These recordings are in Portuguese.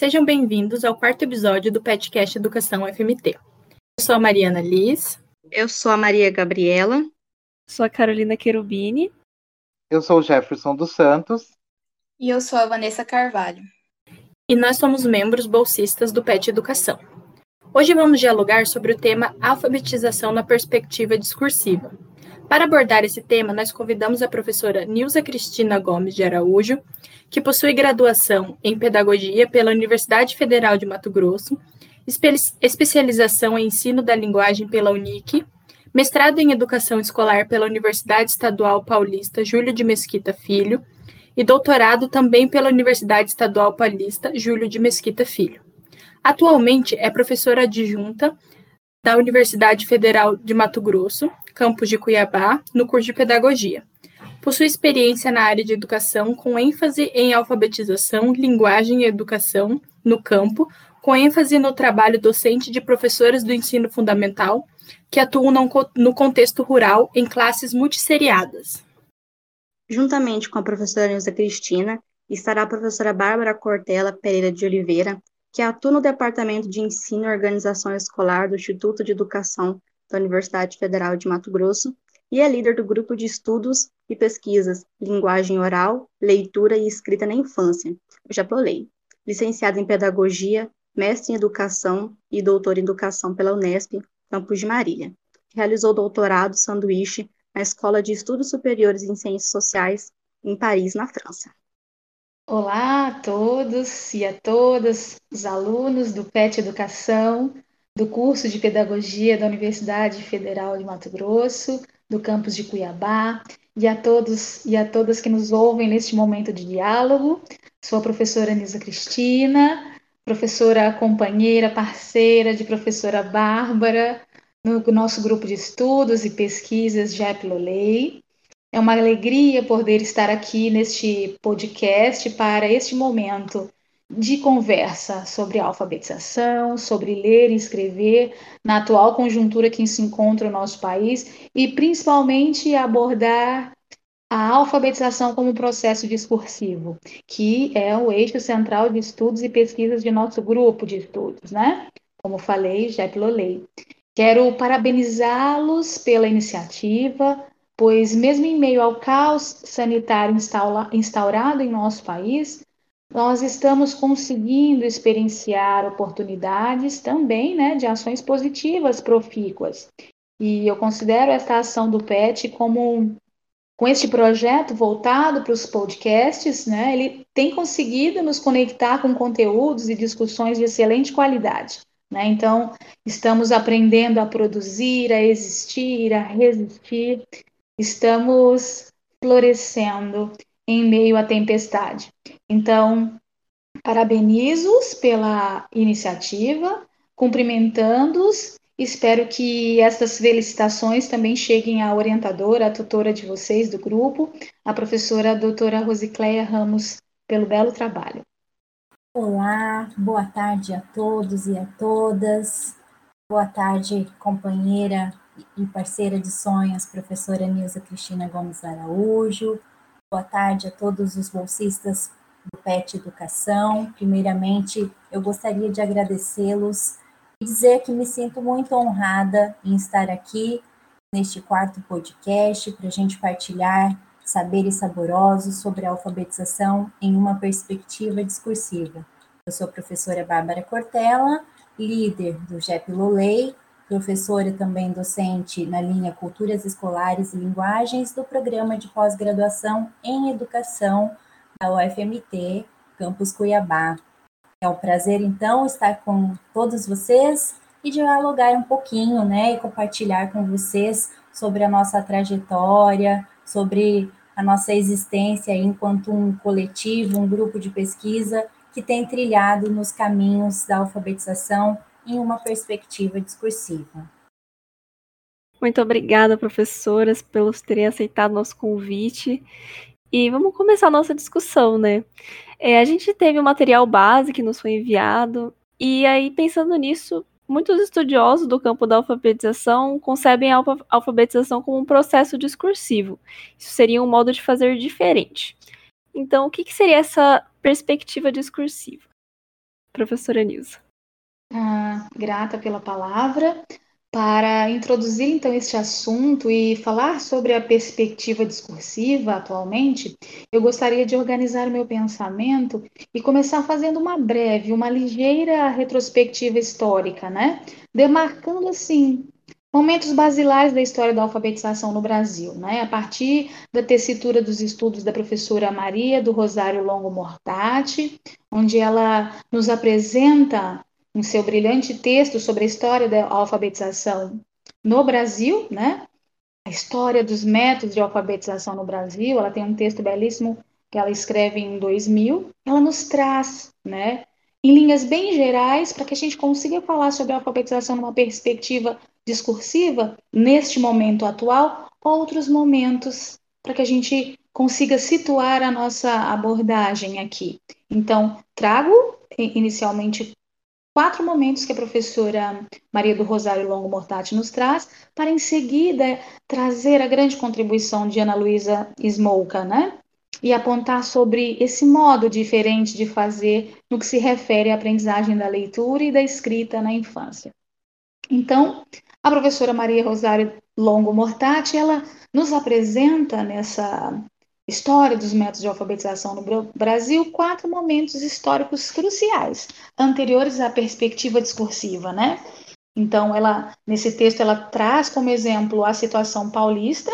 Sejam bem-vindos ao quarto episódio do podcast Educação FMT. Eu sou a Mariana Liz. Eu sou a Maria Gabriela. Sou a Carolina Querubini. Eu sou o Jefferson dos Santos. E eu sou a Vanessa Carvalho. E nós somos membros bolsistas do PET Educação. Hoje vamos dialogar sobre o tema alfabetização na perspectiva discursiva. Para abordar esse tema, nós convidamos a professora Nilza Cristina Gomes de Araújo, que possui graduação em Pedagogia pela Universidade Federal de Mato Grosso, espe especialização em Ensino da Linguagem pela UNIC, mestrado em Educação Escolar pela Universidade Estadual Paulista Júlio de Mesquita Filho e doutorado também pela Universidade Estadual Paulista Júlio de Mesquita Filho. Atualmente é professora adjunta da Universidade Federal de Mato Grosso, campus de Cuiabá, no curso de Pedagogia. Possui experiência na área de educação com ênfase em alfabetização, linguagem e educação no campo, com ênfase no trabalho docente de professoras do ensino fundamental que atuam no contexto rural em classes multisseriadas. Juntamente com a professora Nilza Cristina, estará a professora Bárbara Cortella Pereira de Oliveira, que atua no Departamento de Ensino e Organização Escolar do Instituto de Educação da Universidade Federal de Mato Grosso e é líder do grupo de estudos e pesquisas Linguagem Oral, Leitura e Escrita na Infância, o JAPLOLEI. Licenciada em Pedagogia, mestre em Educação e doutor em Educação pela Unesp, Campos de Marília. Realizou doutorado sanduíche na Escola de Estudos Superiores em Ciências Sociais, em Paris, na França. Olá a todos e a todas os alunos do PET Educação, do curso de Pedagogia da Universidade Federal de Mato Grosso, do campus de Cuiabá, e a todos e a todas que nos ouvem neste momento de diálogo. Sou a professora Nisa Cristina, professora companheira, parceira de professora Bárbara, no nosso grupo de estudos e pesquisas JEP Lolei. É uma alegria poder estar aqui neste podcast para este momento de conversa sobre alfabetização, sobre ler e escrever na atual conjuntura que se encontra o nosso país e principalmente abordar a alfabetização como processo discursivo, que é o eixo central de estudos e pesquisas de nosso grupo de estudos, né? Como falei, já Lolei. Quero parabenizá-los pela iniciativa, pois mesmo em meio ao caos sanitário instaurado em nosso país, nós estamos conseguindo experienciar oportunidades também né, de ações positivas profícuas. E eu considero esta ação do PET como com este projeto voltado para os podcasts, né, ele tem conseguido nos conectar com conteúdos e discussões de excelente qualidade. Né? Então, estamos aprendendo a produzir, a existir, a resistir, estamos florescendo em meio à tempestade. Então, parabenizo-os pela iniciativa, cumprimentando-os Espero que estas felicitações também cheguem à orientadora, à tutora de vocês do grupo, a professora doutora Rosicléia Ramos, pelo belo trabalho. Olá, boa tarde a todos e a todas. Boa tarde, companheira e parceira de sonhos, professora Nilza Cristina Gomes Araújo. Boa tarde a todos os bolsistas do PET Educação. Primeiramente, eu gostaria de agradecê-los e dizer que me sinto muito honrada em estar aqui neste quarto podcast para a gente partilhar saberes saborosos sobre a alfabetização em uma perspectiva discursiva. Eu sou a professora Bárbara Cortella, líder do JEP Lolei, professora também docente na linha Culturas Escolares e Linguagens do programa de pós-graduação em Educação da UFMT, Campus Cuiabá. É um prazer, então, estar com todos vocês e dialogar um pouquinho, né, e compartilhar com vocês sobre a nossa trajetória, sobre a nossa existência enquanto um coletivo, um grupo de pesquisa que tem trilhado nos caminhos da alfabetização em uma perspectiva discursiva. Muito obrigada, professoras, pelos terem aceitado nosso convite. E vamos começar a nossa discussão, né? É, a gente teve um material base que nos foi enviado, e aí, pensando nisso, muitos estudiosos do campo da alfabetização concebem a alfabetização como um processo discursivo. Isso seria um modo de fazer diferente. Então, o que, que seria essa perspectiva discursiva? Professora Nilza. Ah, grata pela palavra. Para introduzir então este assunto e falar sobre a perspectiva discursiva atualmente, eu gostaria de organizar o meu pensamento e começar fazendo uma breve, uma ligeira retrospectiva histórica, né? Demarcando assim momentos basilares da história da alfabetização no Brasil, né? A partir da tessitura dos estudos da professora Maria do Rosário Longo Mortati, onde ela nos apresenta em seu brilhante texto sobre a história da alfabetização no Brasil, né? A história dos métodos de alfabetização no Brasil, ela tem um texto belíssimo que ela escreve em 2000, ela nos traz, né, em linhas bem gerais, para que a gente consiga falar sobre a alfabetização numa perspectiva discursiva, neste momento atual, outros momentos, para que a gente consiga situar a nossa abordagem aqui. Então, trago inicialmente quatro momentos que a professora Maria do Rosário Longo Mortati nos traz, para em seguida trazer a grande contribuição de Ana Luísa Smolka, né? E apontar sobre esse modo diferente de fazer no que se refere à aprendizagem da leitura e da escrita na infância. Então, a professora Maria Rosário Longo Mortati, ela nos apresenta nessa História dos métodos de alfabetização no Brasil, quatro momentos históricos cruciais, anteriores à perspectiva discursiva, né? Então, ela nesse texto ela traz como exemplo a situação paulista,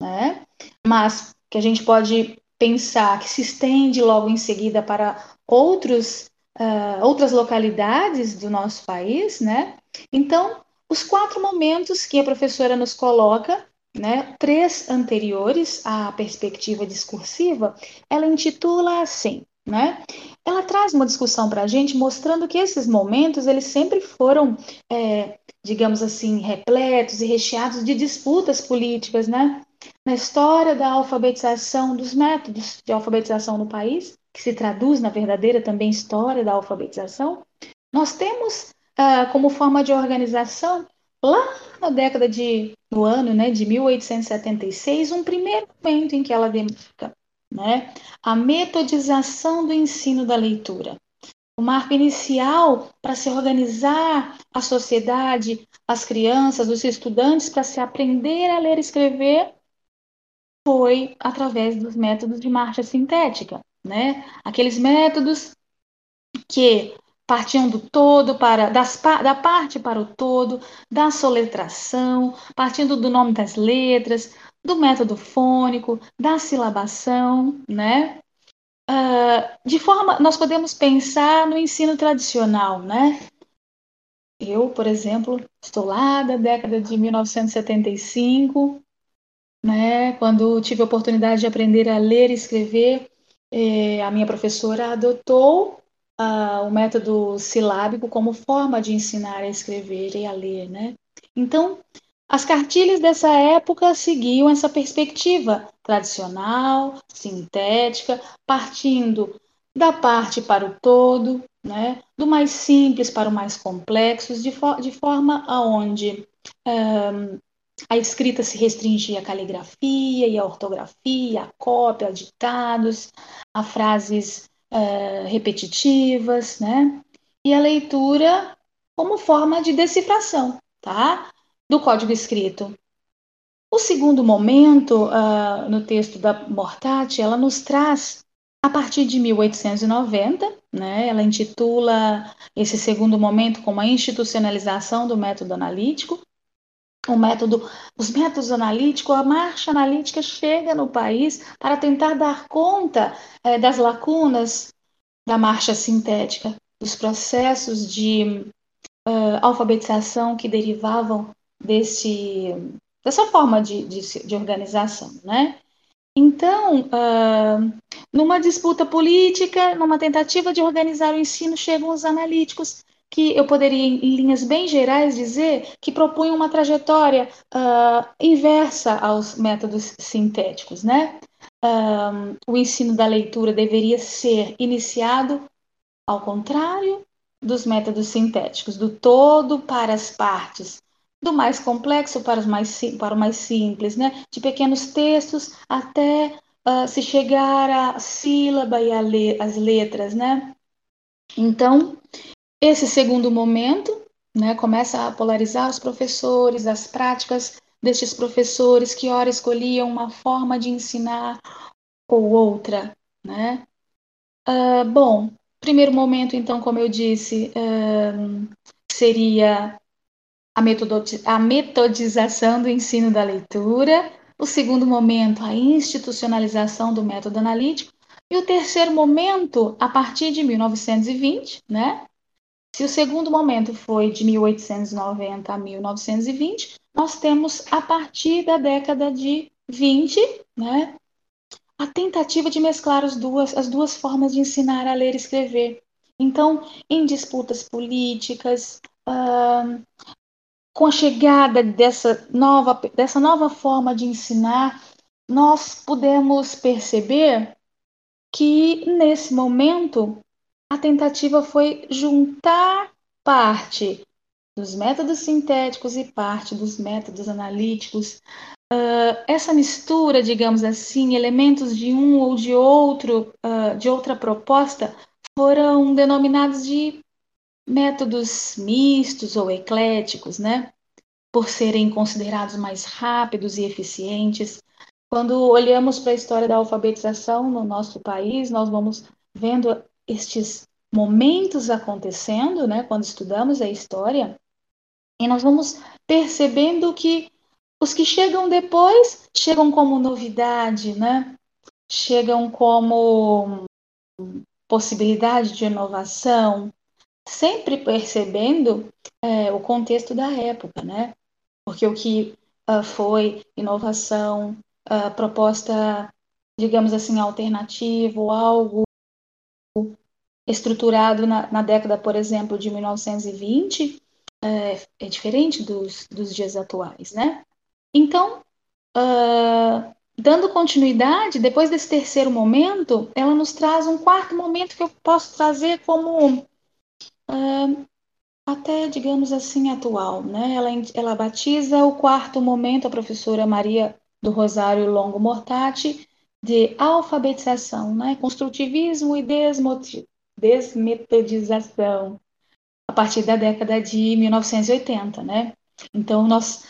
né? Mas que a gente pode pensar que se estende logo em seguida para outros uh, outras localidades do nosso país, né? Então, os quatro momentos que a professora nos coloca né, três anteriores à perspectiva discursiva, ela intitula assim, né? Ela traz uma discussão para a gente mostrando que esses momentos eles sempre foram, é, digamos assim, repletos e recheados de disputas políticas, né? Na história da alfabetização, dos métodos de alfabetização no país, que se traduz na verdadeira também história da alfabetização, nós temos uh, como forma de organização lá na década de, no ano né, de 1876, um primeiro momento em que ela demarca né, a metodização do ensino da leitura. O marco inicial para se organizar a sociedade, as crianças, os estudantes, para se aprender a ler e escrever, foi através dos métodos de marcha sintética, né? Aqueles métodos que partiam do todo para das, da parte para o todo, da soletração, partindo do nome das letras, do método fônico, da silabação, né? Uh, de forma, nós podemos pensar no ensino tradicional, né? Eu, por exemplo, estou lá da década de 1975, né? Quando tive a oportunidade de aprender a ler e escrever, eh, a minha professora adotou o método silábico como forma de ensinar a escrever e a ler, né? Então, as cartilhas dessa época seguiam essa perspectiva tradicional, sintética, partindo da parte para o todo, né? do mais simples para o mais complexo, de, de forma aonde um, a escrita se restringia à caligrafia e à ortografia, à cópia, a ditados, a frases uh, repetitivas, né? E a leitura como forma de decifração, tá? Do código escrito. O segundo momento, uh, no texto da Mortati, ela nos traz, a partir de 1890, né, ela intitula esse segundo momento como a institucionalização do método analítico, o método, os métodos analíticos, a marcha analítica chega no país para tentar dar conta é, das lacunas da marcha sintética, dos processos de uh, alfabetização que derivavam desse, dessa forma de, de, de organização, né? Então, uh, numa disputa política, numa tentativa de organizar o ensino, chegam os analíticos que eu poderia, em linhas bem gerais, dizer que propunham uma trajetória uh, inversa aos métodos sintéticos, né? Um, o ensino da leitura deveria ser iniciado ao contrário dos métodos sintéticos, do todo para as partes, do mais complexo para, os mais, para o mais simples, né? de pequenos textos até uh, se chegar à sílaba e le as letras, né? Então, esse segundo momento né, começa a polarizar os professores, as práticas destes professores que ora escolhiam uma forma de ensinar ou outra, né? Uh, bom, primeiro momento, então, como eu disse, uh, seria a, a metodização do ensino da leitura. O segundo momento, a institucionalização do método analítico. E o terceiro momento, a partir de 1920, né? Se o segundo momento foi de 1890 a 1920, nós temos a partir da década de 20, né, a tentativa de mesclar as duas, as duas formas de ensinar a ler e escrever. Então, em disputas políticas, com a chegada dessa nova, dessa nova forma de ensinar, nós podemos perceber que, nesse momento, a tentativa foi juntar parte dos métodos sintéticos e parte dos métodos analíticos. Uh, essa mistura, digamos assim, elementos de um ou de outro, uh, de outra proposta, foram denominados de métodos mistos ou ecléticos, né? Por serem considerados mais rápidos e eficientes. Quando olhamos para a história da alfabetização no nosso país, nós vamos vendo estes momentos acontecendo, né, quando estudamos a história, e nós vamos percebendo que os que chegam depois chegam como novidade, né? Chegam como possibilidade de inovação, sempre percebendo é, o contexto da época, né? Porque o que uh, foi inovação, uh, proposta, digamos assim, alternativo, algo estruturado na, na década, por exemplo, de 1920, é, é diferente dos, dos dias atuais, né? Então, uh, dando continuidade, depois desse terceiro momento, ela nos traz um quarto momento que eu posso trazer como uh, até, digamos assim, atual, né? Ela, ela batiza o quarto momento, a professora Maria do Rosário Longo Mortati, de alfabetização, né? Construtivismo e desmotivação desmetodização a partir da década de 1980, né? Então nós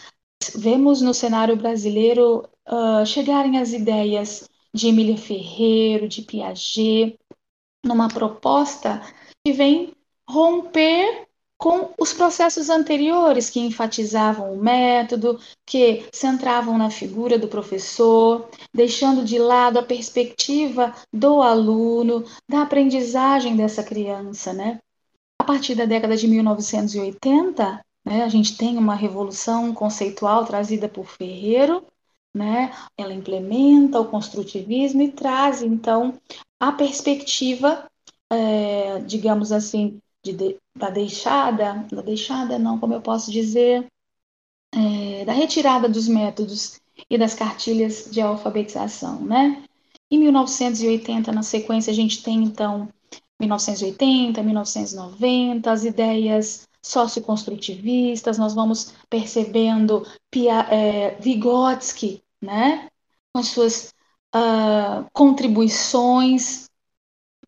vemos no cenário brasileiro uh, chegarem as ideias de Emília Ferreiro, de Piaget, numa proposta que vem romper com os processos anteriores que enfatizavam o método, que centravam na figura do professor, deixando de lado a perspectiva do aluno, da aprendizagem dessa criança, né? A partir da década de 1980, né, a gente tem uma revolução conceitual trazida por Ferreiro, né? Ela implementa o construtivismo e traz então a perspectiva, é, digamos assim, de, da deixada, da deixada não, como eu posso dizer, é, da retirada dos métodos e das cartilhas de alfabetização, né? Em 1980, na sequência, a gente tem então 1980, 1990, as ideias socioconstrutivistas, nós vamos percebendo Pia, é, Vygotsky, né? Com suas uh, contribuições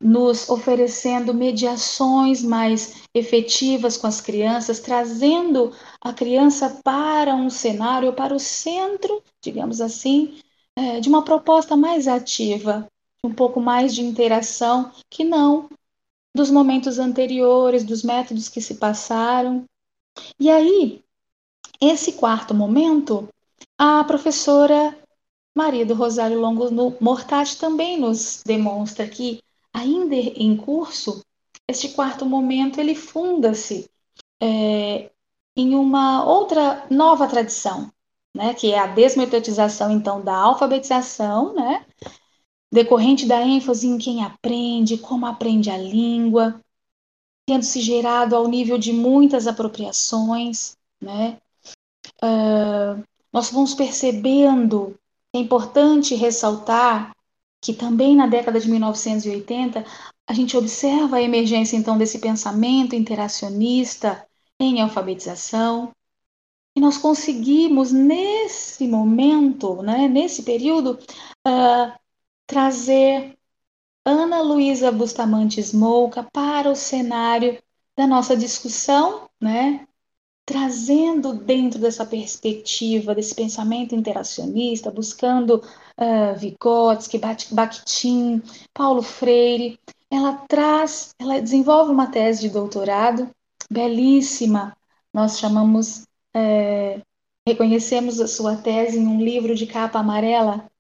nos oferecendo mediações mais efetivas com as crianças, trazendo a criança para um cenário, para o centro, digamos assim, é, de uma proposta mais ativa, um pouco mais de interação, que não dos momentos anteriores, dos métodos que se passaram. E aí, esse quarto momento, a professora Maria do Rosário Longo Mortati também nos demonstra que ainda em curso, este quarto momento ele funda-se é, em uma outra nova tradição, né, que é a desmetodização então da alfabetização, né, decorrente da ênfase em quem aprende, como aprende a língua, tendo se gerado ao nível de muitas apropriações, né. Uh, nós vamos percebendo é importante ressaltar que também na década de 1980 a gente observa a emergência então desse pensamento interacionista em alfabetização. E nós conseguimos, nesse momento, né, nesse período, uh, trazer Ana Luísa Bustamante Smolka para o cenário da nossa discussão, né? Trazendo dentro dessa perspectiva, desse pensamento interacionista, buscando uh, Vygotsky, Bakhtin, Paulo Freire, ela traz, ela desenvolve uma tese de doutorado belíssima. Nós chamamos, é, reconhecemos a sua tese em um livro de capa amarela,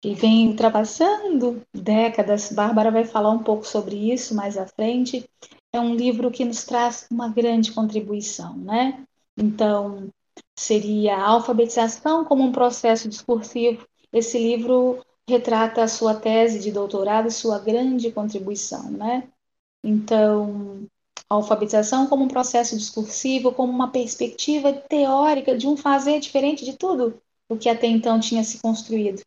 que vem ultrapassando décadas. Bárbara vai falar um pouco sobre isso mais à frente. É um livro que nos traz uma grande contribuição, né? Então, seria a alfabetização como um processo discursivo. Esse livro retrata a sua tese de doutorado e sua grande contribuição, né? Então, a alfabetização como um processo discursivo, como uma perspectiva teórica de um fazer diferente de tudo o que até então tinha se construído.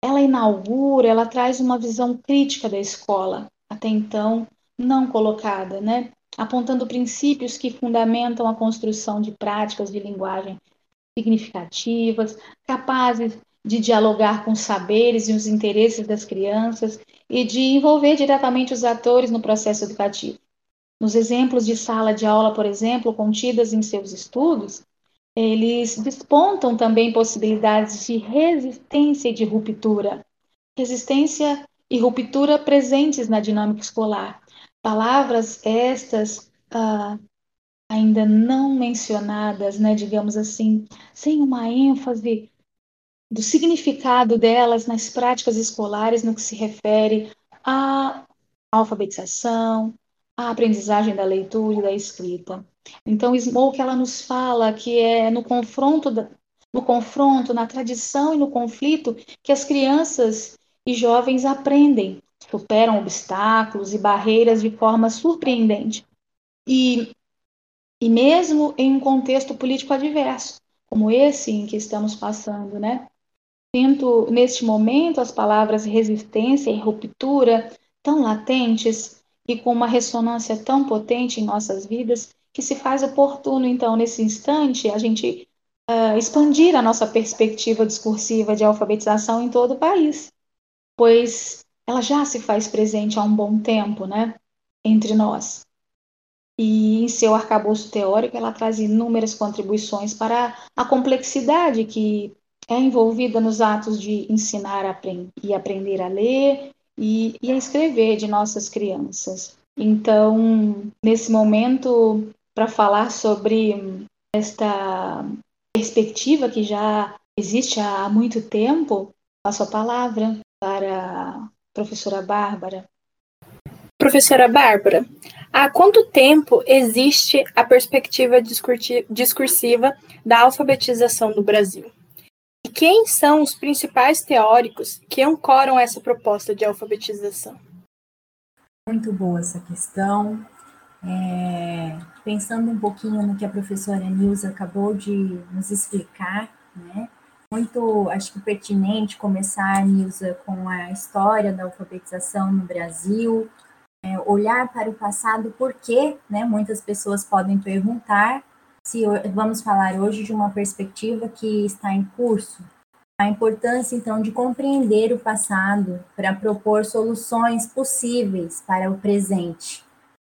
Ela inaugura, ela traz uma visão crítica da escola, até então não colocada, né? apontando princípios que fundamentam a construção de práticas de linguagem significativas, capazes de dialogar com os saberes e os interesses das crianças e de envolver diretamente os atores no processo educativo. Nos exemplos de sala de aula, por exemplo, contidas em seus estudos, eles despontam também possibilidades de resistência e de ruptura. Resistência e ruptura presentes na dinâmica escolar. Palavras estas ah, ainda não mencionadas, né, digamos assim, sem uma ênfase do significado delas nas práticas escolares no que se refere à alfabetização, à aprendizagem da leitura e da escrita. Então, Smoke ela nos fala que é no confronto, no confronto, na tradição e no conflito que as crianças e jovens aprendem, superam obstáculos e barreiras de forma surpreendente. E, e mesmo em um contexto político adverso, como esse em que estamos passando, né? Sinto neste momento as palavras resistência e ruptura tão latentes e com uma ressonância tão potente em nossas vidas que se faz oportuno, então, nesse instante, a gente uh, expandir a nossa perspectiva discursiva de alfabetização em todo o país, pois ela já se faz presente há um bom tempo, né, entre nós. E em seu arcabouço teórico, ela traz inúmeras contribuições para a complexidade que é envolvida nos atos de ensinar e aprender a ler e, e a escrever de nossas crianças. Então, nesse momento, para falar sobre esta perspectiva que já existe há muito tempo, passo a palavra para a professora Bárbara. Professora Bárbara, há quanto tempo existe a perspectiva discursiva da alfabetização no Brasil? E quem são os principais teóricos que ancoram essa proposta de alfabetização? Muito boa essa questão. É, pensando um pouquinho no que a professora Nilza acabou de nos explicar, né? Muito, acho que pertinente começar, Nilza, com a história da alfabetização no Brasil, é, olhar para o passado, porque, né? Muitas pessoas podem perguntar se vamos falar hoje de uma perspectiva que está em curso, a importância, então, de compreender o passado para propor soluções possíveis para o presente.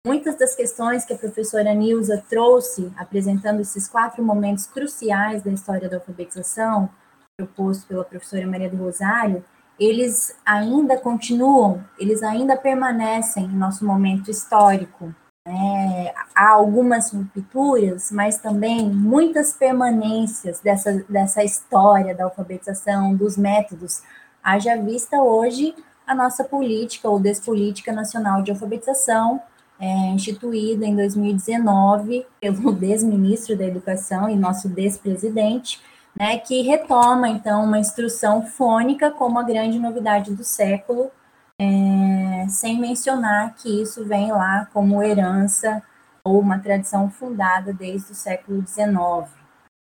Muitas das questões que a professora Nilza trouxe, apresentando esses quatro momentos cruciais da história da alfabetização, proposto pela professora Maria do Rosário, eles ainda continuam, eles ainda permanecem em nosso momento histórico. Né? Há algumas rupturas, mas também muitas permanências dessa, dessa história da alfabetização, dos métodos. Haja vista hoje a nossa política ou despolítica nacional de alfabetização, é, instituída em 2019 pelo desministro da Educação e nosso despresidente, né, que retoma, então, uma instrução fônica como a grande novidade do século, é, sem mencionar que isso vem lá como herança ou uma tradição fundada desde o século XIX.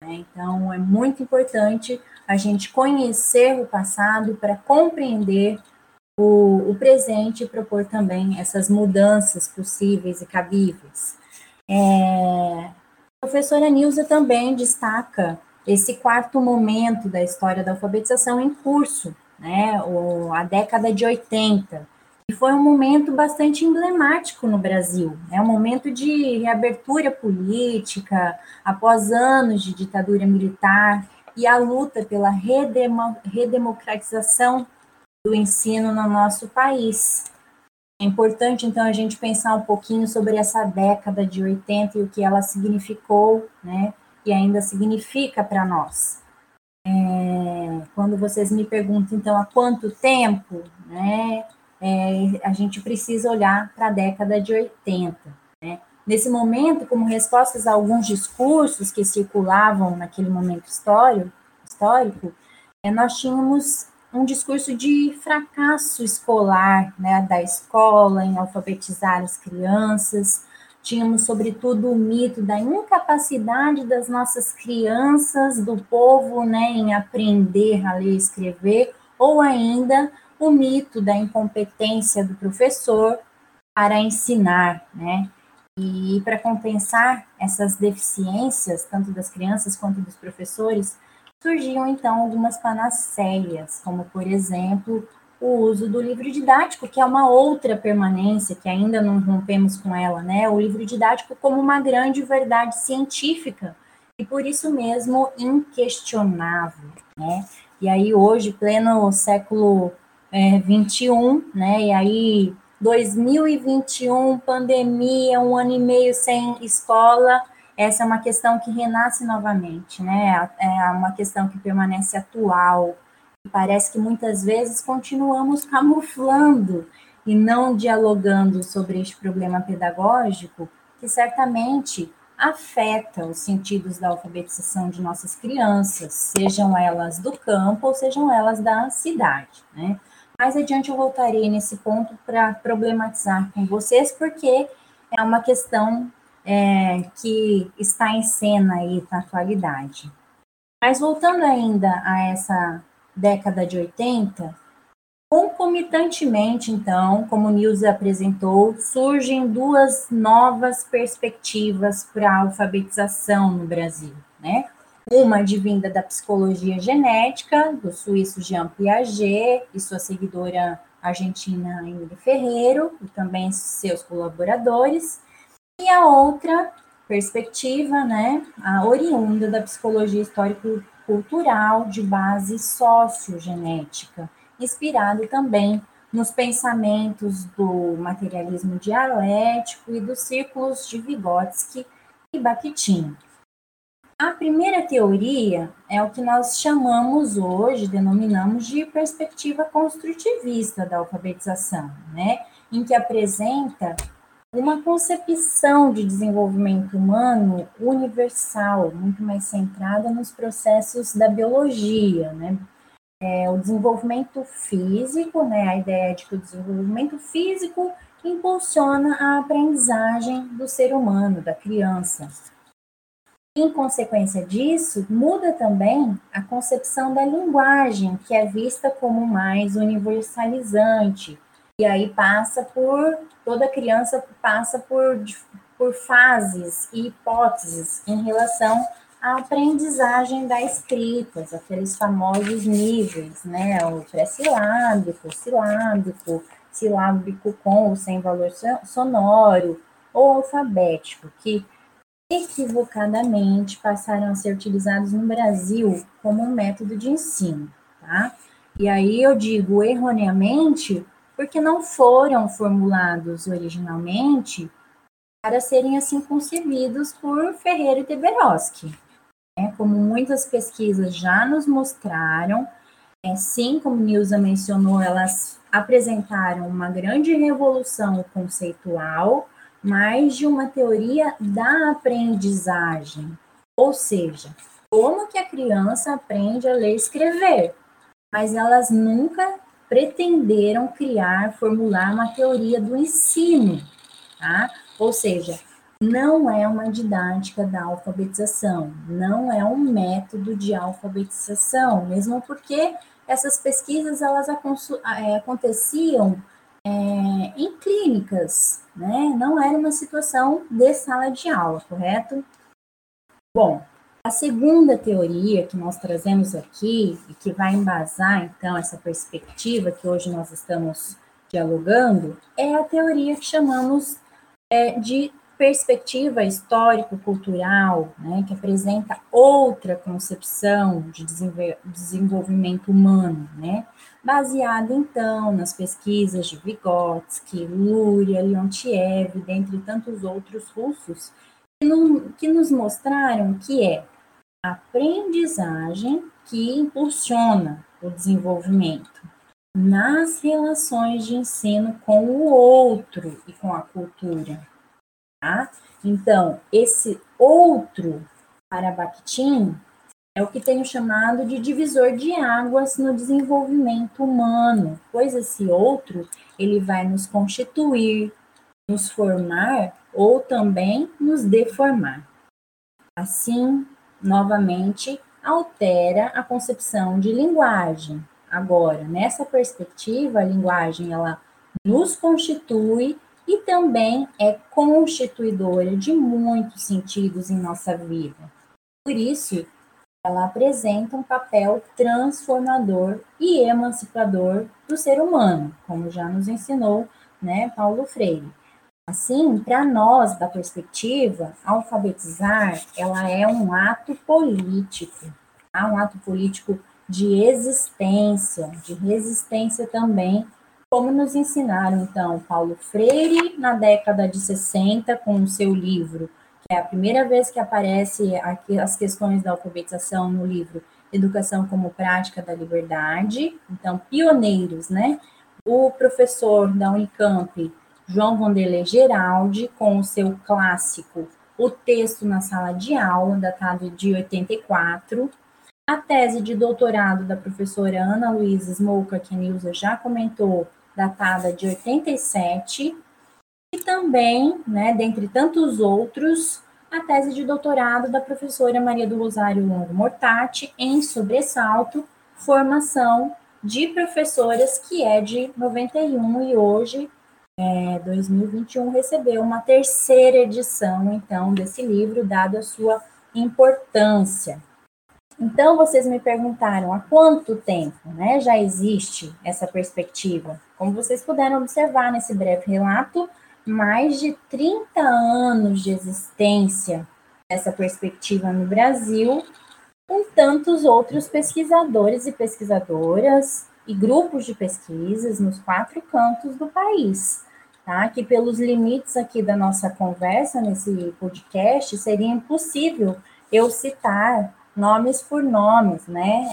Né? Então, é muito importante a gente conhecer o passado para compreender o, o presente e propor também essas mudanças possíveis e cabíveis. É, a professora Nilza também destaca esse quarto momento da história da alfabetização em curso, né, a década de 80, E foi um momento bastante emblemático no Brasil. É um momento de reabertura política, após anos de ditadura militar, e a luta pela redemo, redemocratização do ensino no nosso país. É importante, então, a gente pensar um pouquinho sobre essa década de 80 e o que ela significou, né, e ainda significa para nós. É, quando vocês me perguntam, então, há quanto tempo, né, é, a gente precisa olhar para a década de 80. Né? Nesse momento, como respostas a alguns discursos que circulavam naquele momento histórico, histórico é, nós tínhamos um discurso de fracasso escolar, né, da escola em alfabetizar as crianças. Tínhamos, sobretudo, o mito da incapacidade das nossas crianças, do povo, né, em aprender a ler e escrever, ou ainda o mito da incompetência do professor para ensinar, né? E para compensar essas deficiências, tanto das crianças quanto dos professores, surgiam então algumas panaceias, como por exemplo o uso do livro didático, que é uma outra permanência, que ainda não rompemos com ela, né? O livro didático como uma grande verdade científica e por isso mesmo inquestionável, né? E aí hoje, pleno século é, 21, né? E aí 2021, pandemia, um ano e meio sem escola, essa é uma questão que renasce novamente, né? É uma questão que permanece atual. Parece que muitas vezes continuamos camuflando e não dialogando sobre este problema pedagógico, que certamente afeta os sentidos da alfabetização de nossas crianças, sejam elas do campo ou sejam elas da cidade, né? Mais adiante eu voltarei nesse ponto para problematizar com vocês, porque é uma questão é, que está em cena aí na atualidade. Mas voltando ainda a essa década de 80, concomitantemente, então, como o Nilza apresentou, surgem duas novas perspectivas para a alfabetização no Brasil, né? Uma advinda da psicologia genética, do suíço Jean Piaget e sua seguidora argentina Emily Ferreiro, e também seus colaboradores, e a outra perspectiva, né, a oriunda da psicologia histórico-cultural de base sociogenética, inspirado também nos pensamentos do materialismo dialético e dos círculos de Vygotsky e Bakhtin. A primeira teoria é o que nós chamamos hoje, denominamos de perspectiva construtivista da alfabetização, né? em que apresenta uma concepção de desenvolvimento humano universal, muito mais centrada nos processos da biologia, né? É, o desenvolvimento físico, né? A ideia de que o desenvolvimento físico impulsiona a aprendizagem do ser humano, da criança. Em consequência disso, muda também a concepção da linguagem, que é vista como mais universalizante, e aí passa por toda criança passa por, por fases e hipóteses em relação à aprendizagem da escrita, aqueles famosos níveis, né? O pré-silábico, silábico, silábico com ou sem valor sonoro, ou alfabético, que equivocadamente passaram a ser utilizados no Brasil como um método de ensino, tá? E aí eu digo erroneamente porque não foram formulados originalmente para serem assim concebidos por Ferreira e Teberoski. É, como muitas pesquisas já nos mostraram, é, sim, como Nilza mencionou, elas apresentaram uma grande revolução conceitual, mais de uma teoria da aprendizagem, ou seja, como que a criança aprende a ler e escrever, mas elas nunca pretenderam criar, formular uma teoria do ensino, tá? Ou seja, não é uma didática da alfabetização, não é um método de alfabetização, mesmo porque essas pesquisas elas é, aconteciam é, em clínicas, né? Não era uma situação de sala de aula, correto? Bom, a segunda teoria que nós trazemos aqui, e que vai embasar, então, essa perspectiva que hoje nós estamos dialogando é a teoria que chamamos é, de perspectiva histórico-cultural, né, que apresenta outra concepção de desenvolvimento humano, né, baseada então nas pesquisas de Vygotsky, Luria, Leontiev, dentre tantos outros russos, no, que nos mostraram que é aprendizagem que impulsiona o desenvolvimento nas relações de ensino com o outro e com a cultura. Tá? Então, esse outro para Bakhtin é o que tenho chamado de divisor de águas no desenvolvimento humano, pois esse outro ele vai nos constituir, nos formar ou também nos deformar. Assim, novamente, altera a concepção de linguagem. Agora, nessa perspectiva, a linguagem ela nos constitui e também é constituidora de muitos sentidos em nossa vida. Por isso, ela apresenta um papel transformador e emancipador do ser humano, como já nos ensinou né, Paulo Freire. Assim, para nós, da perspectiva, alfabetizar, ela é um ato político, tá? um ato político de existência, de resistência também como nos ensinaram, então, Paulo Freire, na década de 60, com o seu livro, que é a primeira vez que aparece aqui as questões da alfabetização no livro Educação como Prática da Liberdade, então, pioneiros, né? O professor da Unicamp, João Vanderlei Geraldi, com o seu clássico O Texto na Sala de Aula, datado de 84, a tese de doutorado da professora Ana Luísa Smolka, que a Nilza já comentou, datada de 87, e também, né, dentre tantos outros, a tese de doutorado da professora Maria do Rosário Longo Mortati em sobressalto, formação de professoras, que é de 91 e hoje, é, 2021, recebeu uma terceira edição, então, desse livro, dado a sua importância. Então, vocês me perguntaram há quanto tempo né, já existe essa perspectiva? Como vocês puderam observar nesse breve relato, mais de 30 anos de existência dessa perspectiva no Brasil, com tantos outros pesquisadores e pesquisadoras e grupos de pesquisas nos quatro cantos do país. Tá? Que pelos limites aqui da nossa conversa nesse podcast seria impossível eu citar nomes por nomes, né?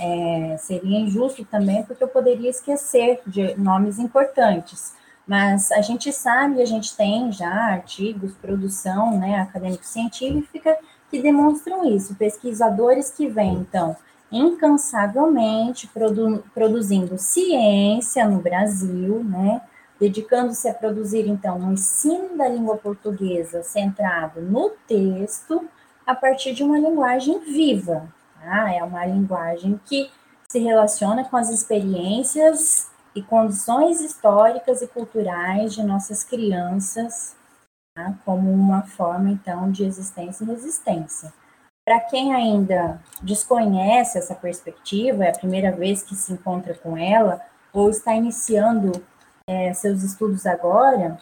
É, seria injusto também, porque eu poderia esquecer de nomes importantes. Mas a gente sabe, a gente tem já artigos, produção né, acadêmico-científica que demonstram isso. Pesquisadores que vêm, então, incansavelmente produ produzindo ciência no Brasil, né? Dedicando-se a produzir, então, um ensino da língua portuguesa centrado no texto, a partir de uma linguagem viva. Tá? É uma linguagem que se relaciona com as experiências e condições históricas e culturais de nossas crianças, tá? como uma forma, então, de existência e resistência. Para quem ainda desconhece essa perspectiva, é a primeira vez que se encontra com ela, ou está iniciando é, seus estudos agora,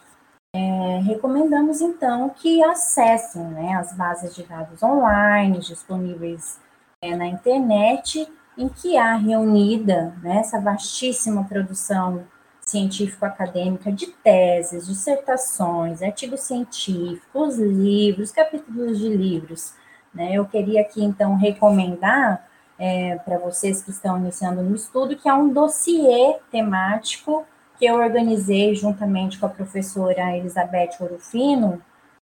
é, recomendamos então que acessem né, as bases de dados online disponíveis é, na internet, em que há reunida né, essa vastíssima produção científico-acadêmica de teses, dissertações, artigos científicos, livros, capítulos de livros. Né? Eu queria aqui, então, recomendar é, para vocês que estão iniciando no estudo, que é um dossiê temático que eu organizei juntamente com a professora Elizabeth Orufino,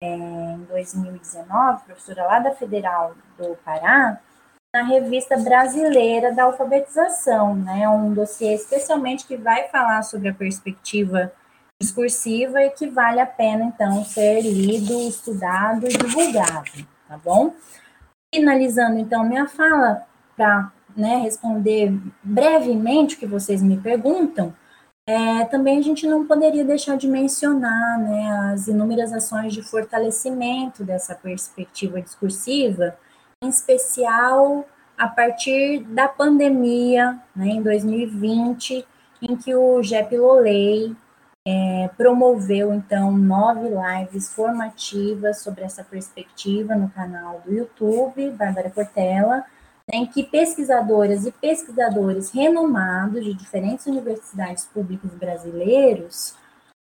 é, em 2019, professora lá da Federal do Pará, na revista brasileira da alfabetização, né? Um dossiê especialmente que vai falar sobre a perspectiva discursiva e que vale a pena, então, ser lido, estudado e divulgado, tá bom? Finalizando, então, minha fala, para né, responder brevemente o que vocês me perguntam, é, também a gente não poderia deixar de mencionar né, as inúmeras ações de fortalecimento dessa perspectiva discursiva, em especial a partir da pandemia, né, em 2020, em que o Jep Lolei é, promoveu, então, nove lives formativas sobre essa perspectiva no canal do YouTube, Bárbara Portela, em que pesquisadoras e pesquisadores renomados de diferentes universidades públicas brasileiros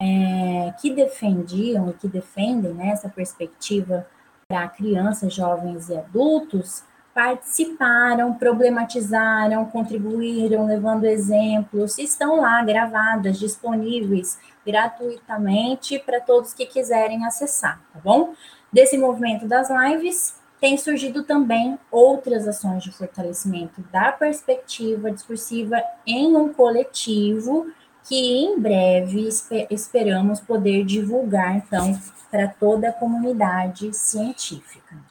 é, que defendiam e que defendem né, essa perspectiva para crianças, jovens e adultos participaram, problematizaram, contribuíram, levando exemplos, estão lá gravadas, disponíveis gratuitamente para todos que quiserem acessar, tá bom? Desse movimento das lives, tem surgido também outras ações de fortalecimento da perspectiva discursiva em um coletivo que em breve esperamos poder divulgar, então, para toda a comunidade científica.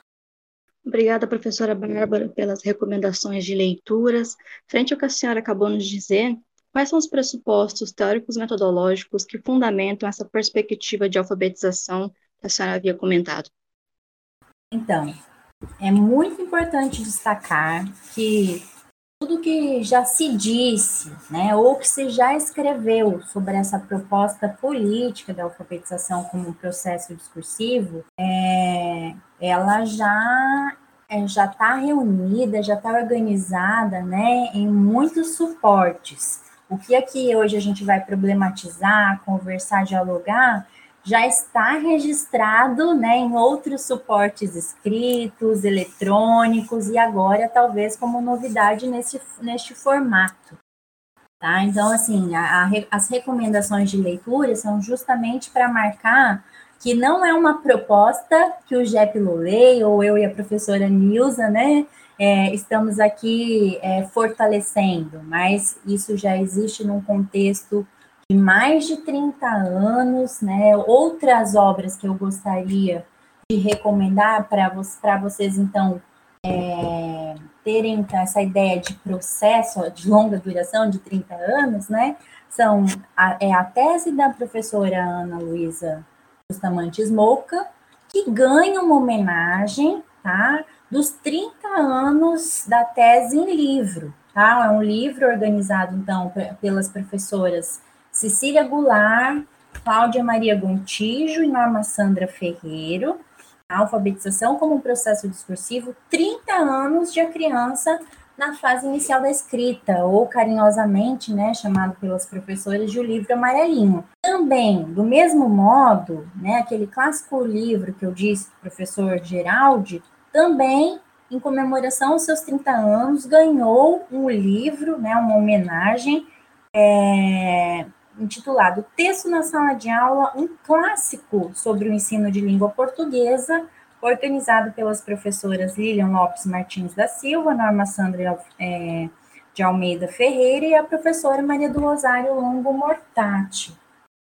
Obrigada, professora Bárbara, pelas recomendações de leituras. Frente ao que a senhora acabou de nos dizer, quais são os pressupostos teóricos metodológicos que fundamentam essa perspectiva de alfabetização que a senhora havia comentado? Então, é muito importante destacar que tudo que já se disse, né, ou que se já escreveu sobre essa proposta política da alfabetização como um processo discursivo, é, ela já é, já está reunida, já está organizada, né, em muitos suportes. O que aqui hoje a gente vai problematizar, conversar, dialogar, já está registrado né, em outros suportes escritos, eletrônicos, e agora talvez como novidade nesse, neste formato. Tá? Então, assim, a, a, as recomendações de leitura são justamente para marcar que não é uma proposta que o JEP Lolei, ou eu e a professora Nilza, né, é, estamos aqui é, fortalecendo, mas isso já existe num contexto de mais de 30 anos, né? Outras obras que eu gostaria de recomendar para vocês, então, é, terem então, essa ideia de processo de longa duração, de 30 anos, né? São a, é a tese da professora Ana Luísa Bustamante Moca, que ganha uma homenagem, tá? Dos 30 anos da tese em livro, tá? É um livro organizado, então, pelas professoras Cecília Goulart, Cláudia Maria Gontijo e Norma Sandra Ferreiro. A alfabetização como um processo discursivo, 30 anos de a criança na fase inicial da escrita, ou carinhosamente, né, chamado pelas professoras de o livro amarelinho. Também, do mesmo modo, né, aquele clássico livro que eu disse, professor Geraldi, também, em comemoração aos seus 30 anos, ganhou um livro, né, uma homenagem, é, intitulado Texto na Sala de Aula, um clássico sobre o ensino de língua portuguesa, organizado pelas professoras Lilian Lopes Martins da Silva, Norma Sandra é, de Almeida Ferreira e a professora Maria do Rosário Longo Mortati.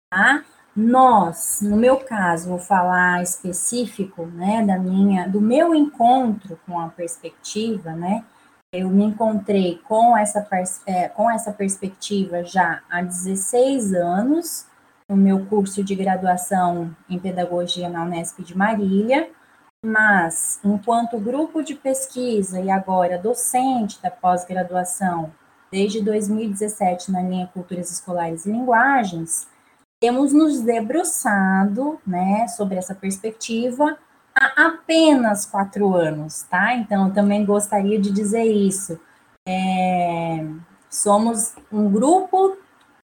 Tá? Nós, no meu caso, vou falar específico, né, da minha, do meu encontro com a perspectiva, né, eu me encontrei com essa, é, com essa perspectiva já há 16 anos, no meu curso de graduação em Pedagogia na Unesp de Marília, mas enquanto grupo de pesquisa e agora docente da pós-graduação, desde 2017 na linha Culturas Escolares e Linguagens, temos nos debruçado né, sobre essa perspectiva há apenas quatro anos, tá? Então, eu também gostaria de dizer isso. É, somos um grupo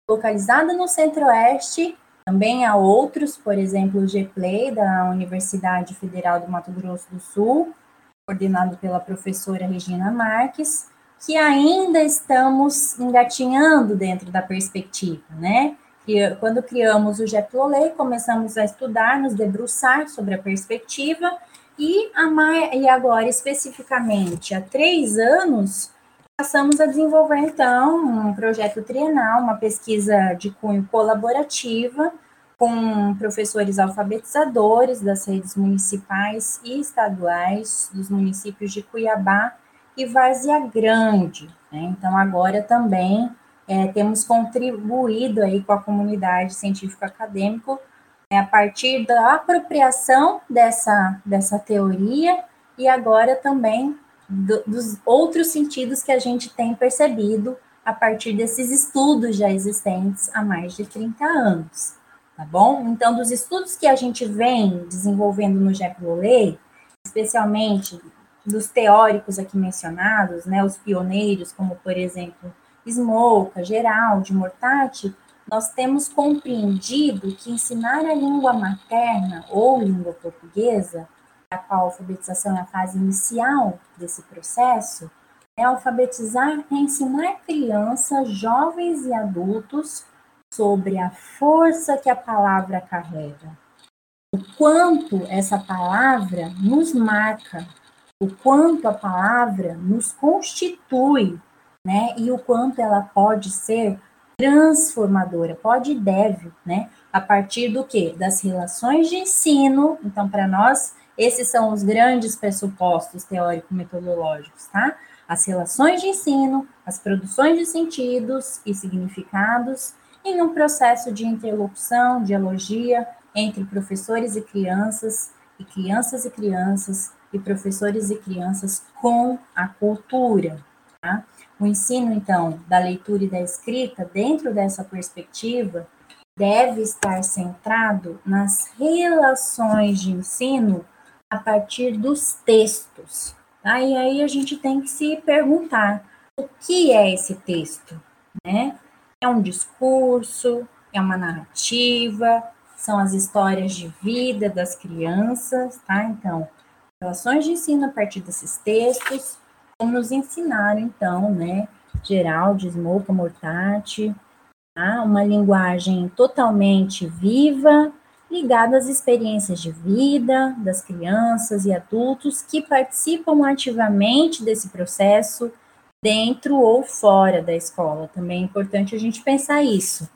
localizado no Centro-Oeste, também há outros, por exemplo, o GPLAY, da Universidade Federal do Mato Grosso do Sul, coordenado pela professora Regina Marques, que ainda estamos engatinhando dentro da perspectiva, né? Quando criamos o JetLolê, começamos a estudar, nos debruçar sobre a perspectiva, e, a, e agora, especificamente, há três anos, passamos a desenvolver, então, um projeto trienal, uma pesquisa de cunho colaborativa, com professores alfabetizadores das redes municipais e estaduais dos municípios de Cuiabá e Várzea Grande. Né? Então, agora também é, temos contribuído aí com a comunidade científico-acadêmico é, a partir da apropriação dessa, dessa teoria e agora também do, dos outros sentidos que a gente tem percebido a partir desses estudos já existentes há mais de 30 anos, tá bom? Então, dos estudos que a gente vem desenvolvendo no GEPLOLEI, especialmente dos teóricos aqui mencionados, né, os pioneiros, como, por exemplo, Smolka, Geraldi, Mortati, nós temos compreendido que ensinar a língua materna ou língua portuguesa, a qual a alfabetização é a fase inicial desse processo, é alfabetizar é ensinar crianças, jovens e adultos sobre a força que a palavra carrega, o quanto essa palavra nos marca, o quanto a palavra nos constitui, né? E o quanto ela pode ser transformadora, pode e deve, né? A partir do que? Das relações de ensino. Então, para nós, esses são os grandes pressupostos teórico-metodológicos, tá? As relações de ensino, as produções de sentidos e significados em um processo de interlocução, dialogia entre professores e crianças, e crianças e crianças, e professores e crianças com a cultura, tá? O ensino, então, da leitura e da escrita, dentro dessa perspectiva, deve estar centrado nas relações de ensino a partir dos textos. Tá? E aí a gente tem que se perguntar o que é esse texto, né? É um discurso, é uma narrativa, são as histórias de vida das crianças, tá? Então, relações de ensino a partir desses textos, como nos ensinaram, então, né, Geraldo, Smoka, Mortati, tá? uma linguagem totalmente viva, ligada às experiências de vida das crianças e adultos que participam ativamente desse processo dentro ou fora da escola. Também é importante a gente pensar isso,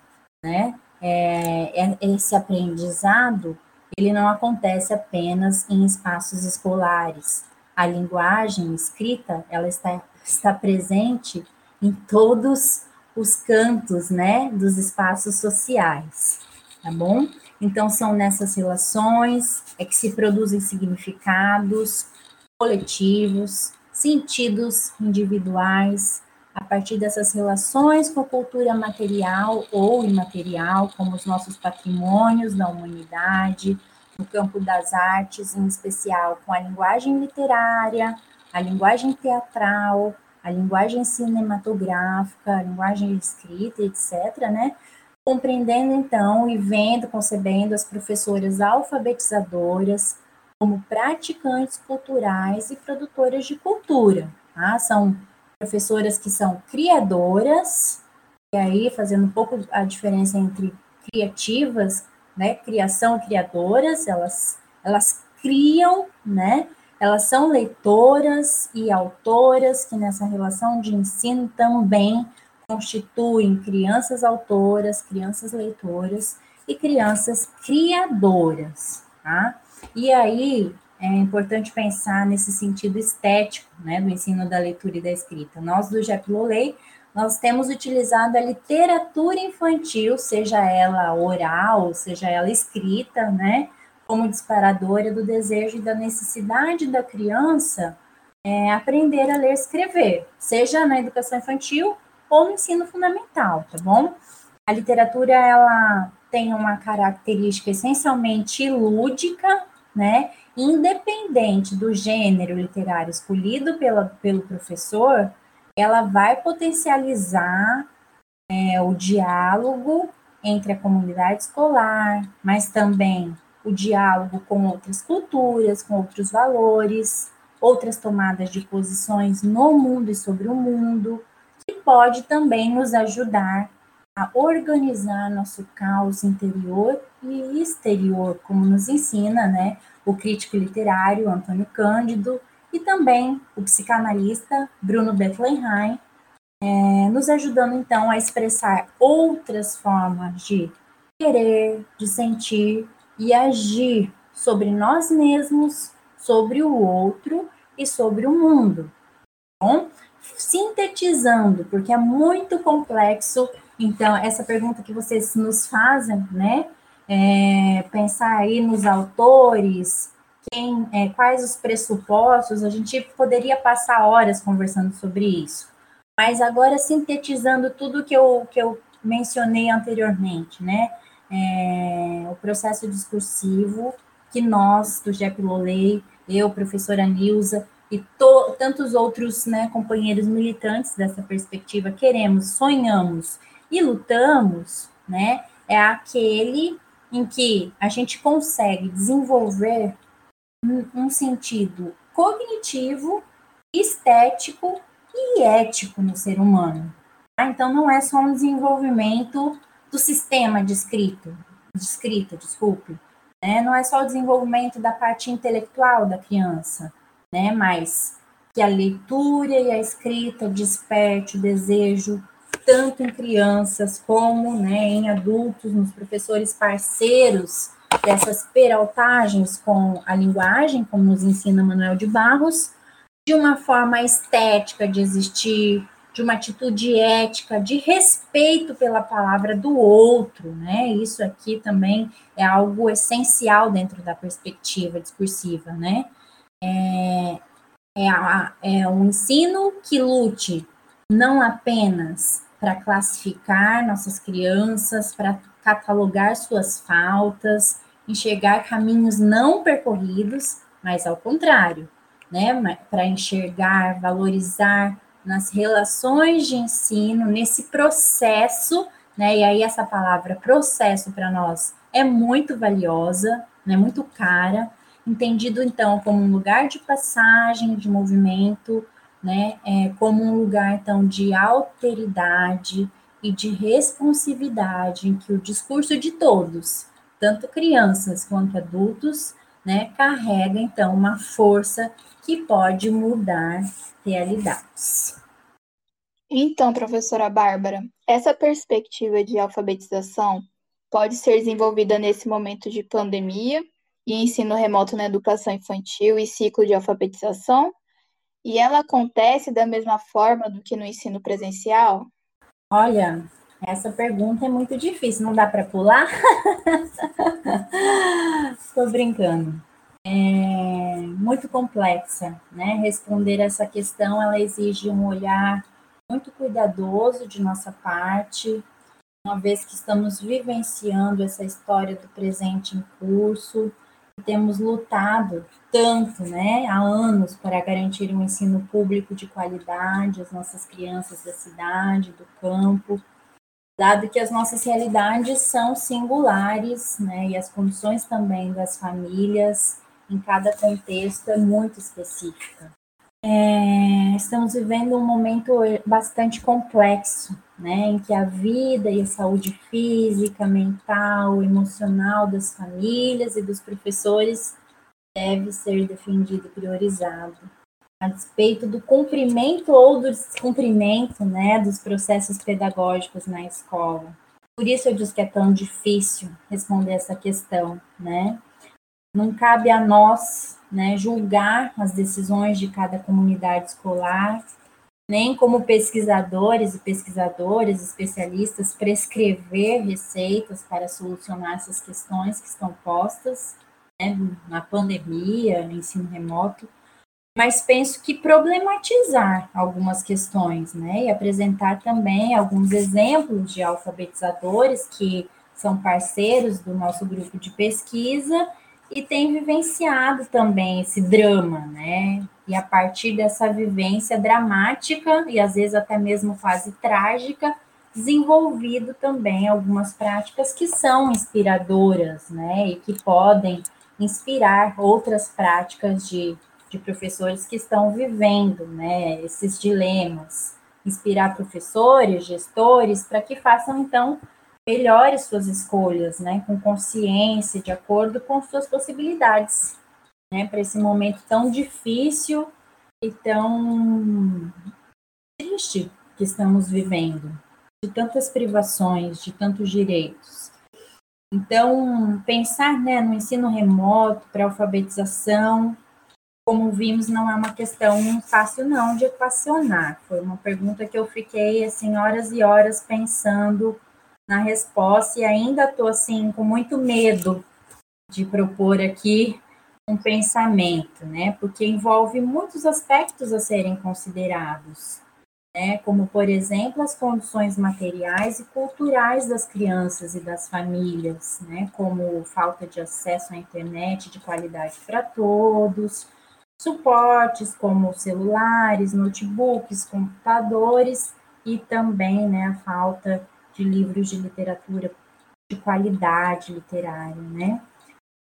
né? É, é esse aprendizado ele não acontece apenas em espaços escolares, a linguagem escrita, ela está, está presente em todos os cantos, né, dos espaços sociais, tá bom? Então, são nessas relações é que se produzem significados coletivos, sentidos individuais, a partir dessas relações com a cultura material ou imaterial, como os nossos patrimônios da humanidade, no campo das artes, em especial com a linguagem literária, a linguagem teatral, a linguagem cinematográfica, a linguagem escrita, etc., né? Compreendendo então e vendo, concebendo as professoras alfabetizadoras como praticantes culturais e produtoras de cultura, tá? São professoras que são criadoras, e aí fazendo um pouco a diferença entre criativas né, criação criadoras, elas, elas criam, né, elas são leitoras e autoras que nessa relação de ensino também constituem crianças autoras, crianças leitoras e crianças criadoras, tá? E aí é importante pensar nesse sentido estético, né, do ensino da leitura e da escrita. Nós do JEP Lolei nós temos utilizado a literatura infantil, seja ela oral, seja ela escrita, né, como disparadora do desejo e da necessidade da criança é, aprender a ler e escrever, seja na educação infantil ou no ensino fundamental, tá bom? A literatura, ela tem uma característica essencialmente lúdica, né, independente do gênero literário escolhido pela, pelo professor, ela vai potencializar é, o diálogo entre a comunidade escolar, mas também o diálogo com outras culturas, com outros valores, outras tomadas de posições no mundo e sobre o mundo, que pode também nos ajudar a organizar nosso caos interior e exterior, como nos ensina né, o crítico literário Antônio Cândido, e também o psicanalista Bruno Bettelheim, é, nos ajudando então a expressar outras formas de querer, de sentir e agir sobre nós mesmos, sobre o outro e sobre o mundo. Bom, sintetizando, porque é muito complexo. Então, essa pergunta que vocês nos fazem, né? É, pensar aí nos autores, quem, é, quais os pressupostos, a gente poderia passar horas conversando sobre isso. Mas agora, sintetizando tudo que eu, que eu mencionei anteriormente, né? É, o processo discursivo que nós, do JEP Lolei, eu, professora Nilza, e to, tantos outros né, companheiros militantes dessa perspectiva queremos, sonhamos e lutamos, né, é aquele em que a gente consegue desenvolver um, sentido cognitivo, estético e ético no ser humano. Tá? Então, não é só um desenvolvimento do sistema de escrita, de escrita, desculpe, né? não é só o desenvolvimento da parte intelectual da criança, né? mas que a leitura e a escrita desperte o desejo tanto em crianças como né, em adultos, nos professores parceiros dessas peraltagens com a linguagem, como nos ensina Manuel de Barros, de uma forma estética de existir, de uma atitude ética, de respeito pela palavra do outro, né? Isso aqui também é algo essencial dentro da perspectiva discursiva, né? É, é, a, é um ensino que lute não apenas para classificar nossas crianças, para catalogar suas faltas, enxergar caminhos não percorridos, mas ao contrário, né? Para enxergar, valorizar nas relações de ensino, nesse processo, né? E aí essa palavra processo para nós é muito valiosa, né? Muito cara, entendido então como um lugar de passagem, de movimento, né, é, como um lugar então de alteridade e de responsividade em que o discurso de todos, tanto crianças quanto adultos, né, carrega então uma força que pode mudar realidades. Então, professora Bárbara, essa perspectiva de alfabetização pode ser desenvolvida nesse momento de pandemia e ensino remoto na educação infantil e ciclo de alfabetização? E ela acontece da mesma forma do que no ensino presencial? Olha, essa pergunta é muito difícil, não dá para pular? Estou brincando. É muito complexa, né? Responder essa questão, ela exige um olhar muito cuidadoso de nossa parte, uma vez que estamos vivenciando essa história do presente em curso, temos lutado tanto, né, há anos para garantir um ensino público de qualidade às nossas crianças da cidade, do campo, dado que as nossas realidades são singulares, né, e as condições também das famílias em cada contexto é muito específica. É, estamos vivendo um momento bastante complexo, né, em que a vida e a saúde física, mental, emocional das famílias e dos professores deve ser defendido e priorizado, a despeito do cumprimento ou do descumprimento, né, dos processos pedagógicos na escola. Por isso eu disse que é tão difícil responder essa questão, né? Não cabe a nós, né, julgar as decisões de cada comunidade escolar, nem como pesquisadores e pesquisadoras, especialistas, prescrever receitas para solucionar essas questões que estão postas né, na pandemia, no ensino remoto, mas penso que problematizar algumas questões, né, e apresentar também alguns exemplos de alfabetizadores que são parceiros do nosso grupo de pesquisa e têm vivenciado também esse drama, né? E a partir dessa vivência dramática e às vezes até mesmo quase trágica, desenvolvido também algumas práticas que são inspiradoras, né? E que podem inspirar outras práticas de, de professores que estão vivendo, né? Esses dilemas. Inspirar professores, gestores, para que façam então melhore suas escolhas, né, com consciência, de acordo com suas possibilidades, né, para esse momento tão difícil e tão triste que estamos vivendo, de tantas privações, de tantos direitos. Então, pensar né, no ensino remoto para alfabetização, como vimos, não é uma questão fácil não de equacionar. Foi uma pergunta que eu fiquei assim horas e horas pensando na resposta e ainda estou assim com muito medo de propor aqui um pensamento, né? Porque envolve muitos aspectos a serem considerados. né, como, por exemplo, as condições materiais e culturais das crianças e das famílias, né, como falta de acesso à internet de qualidade para todos, suportes como celulares, notebooks, computadores e também né, a falta de livros de literatura de qualidade literária, né?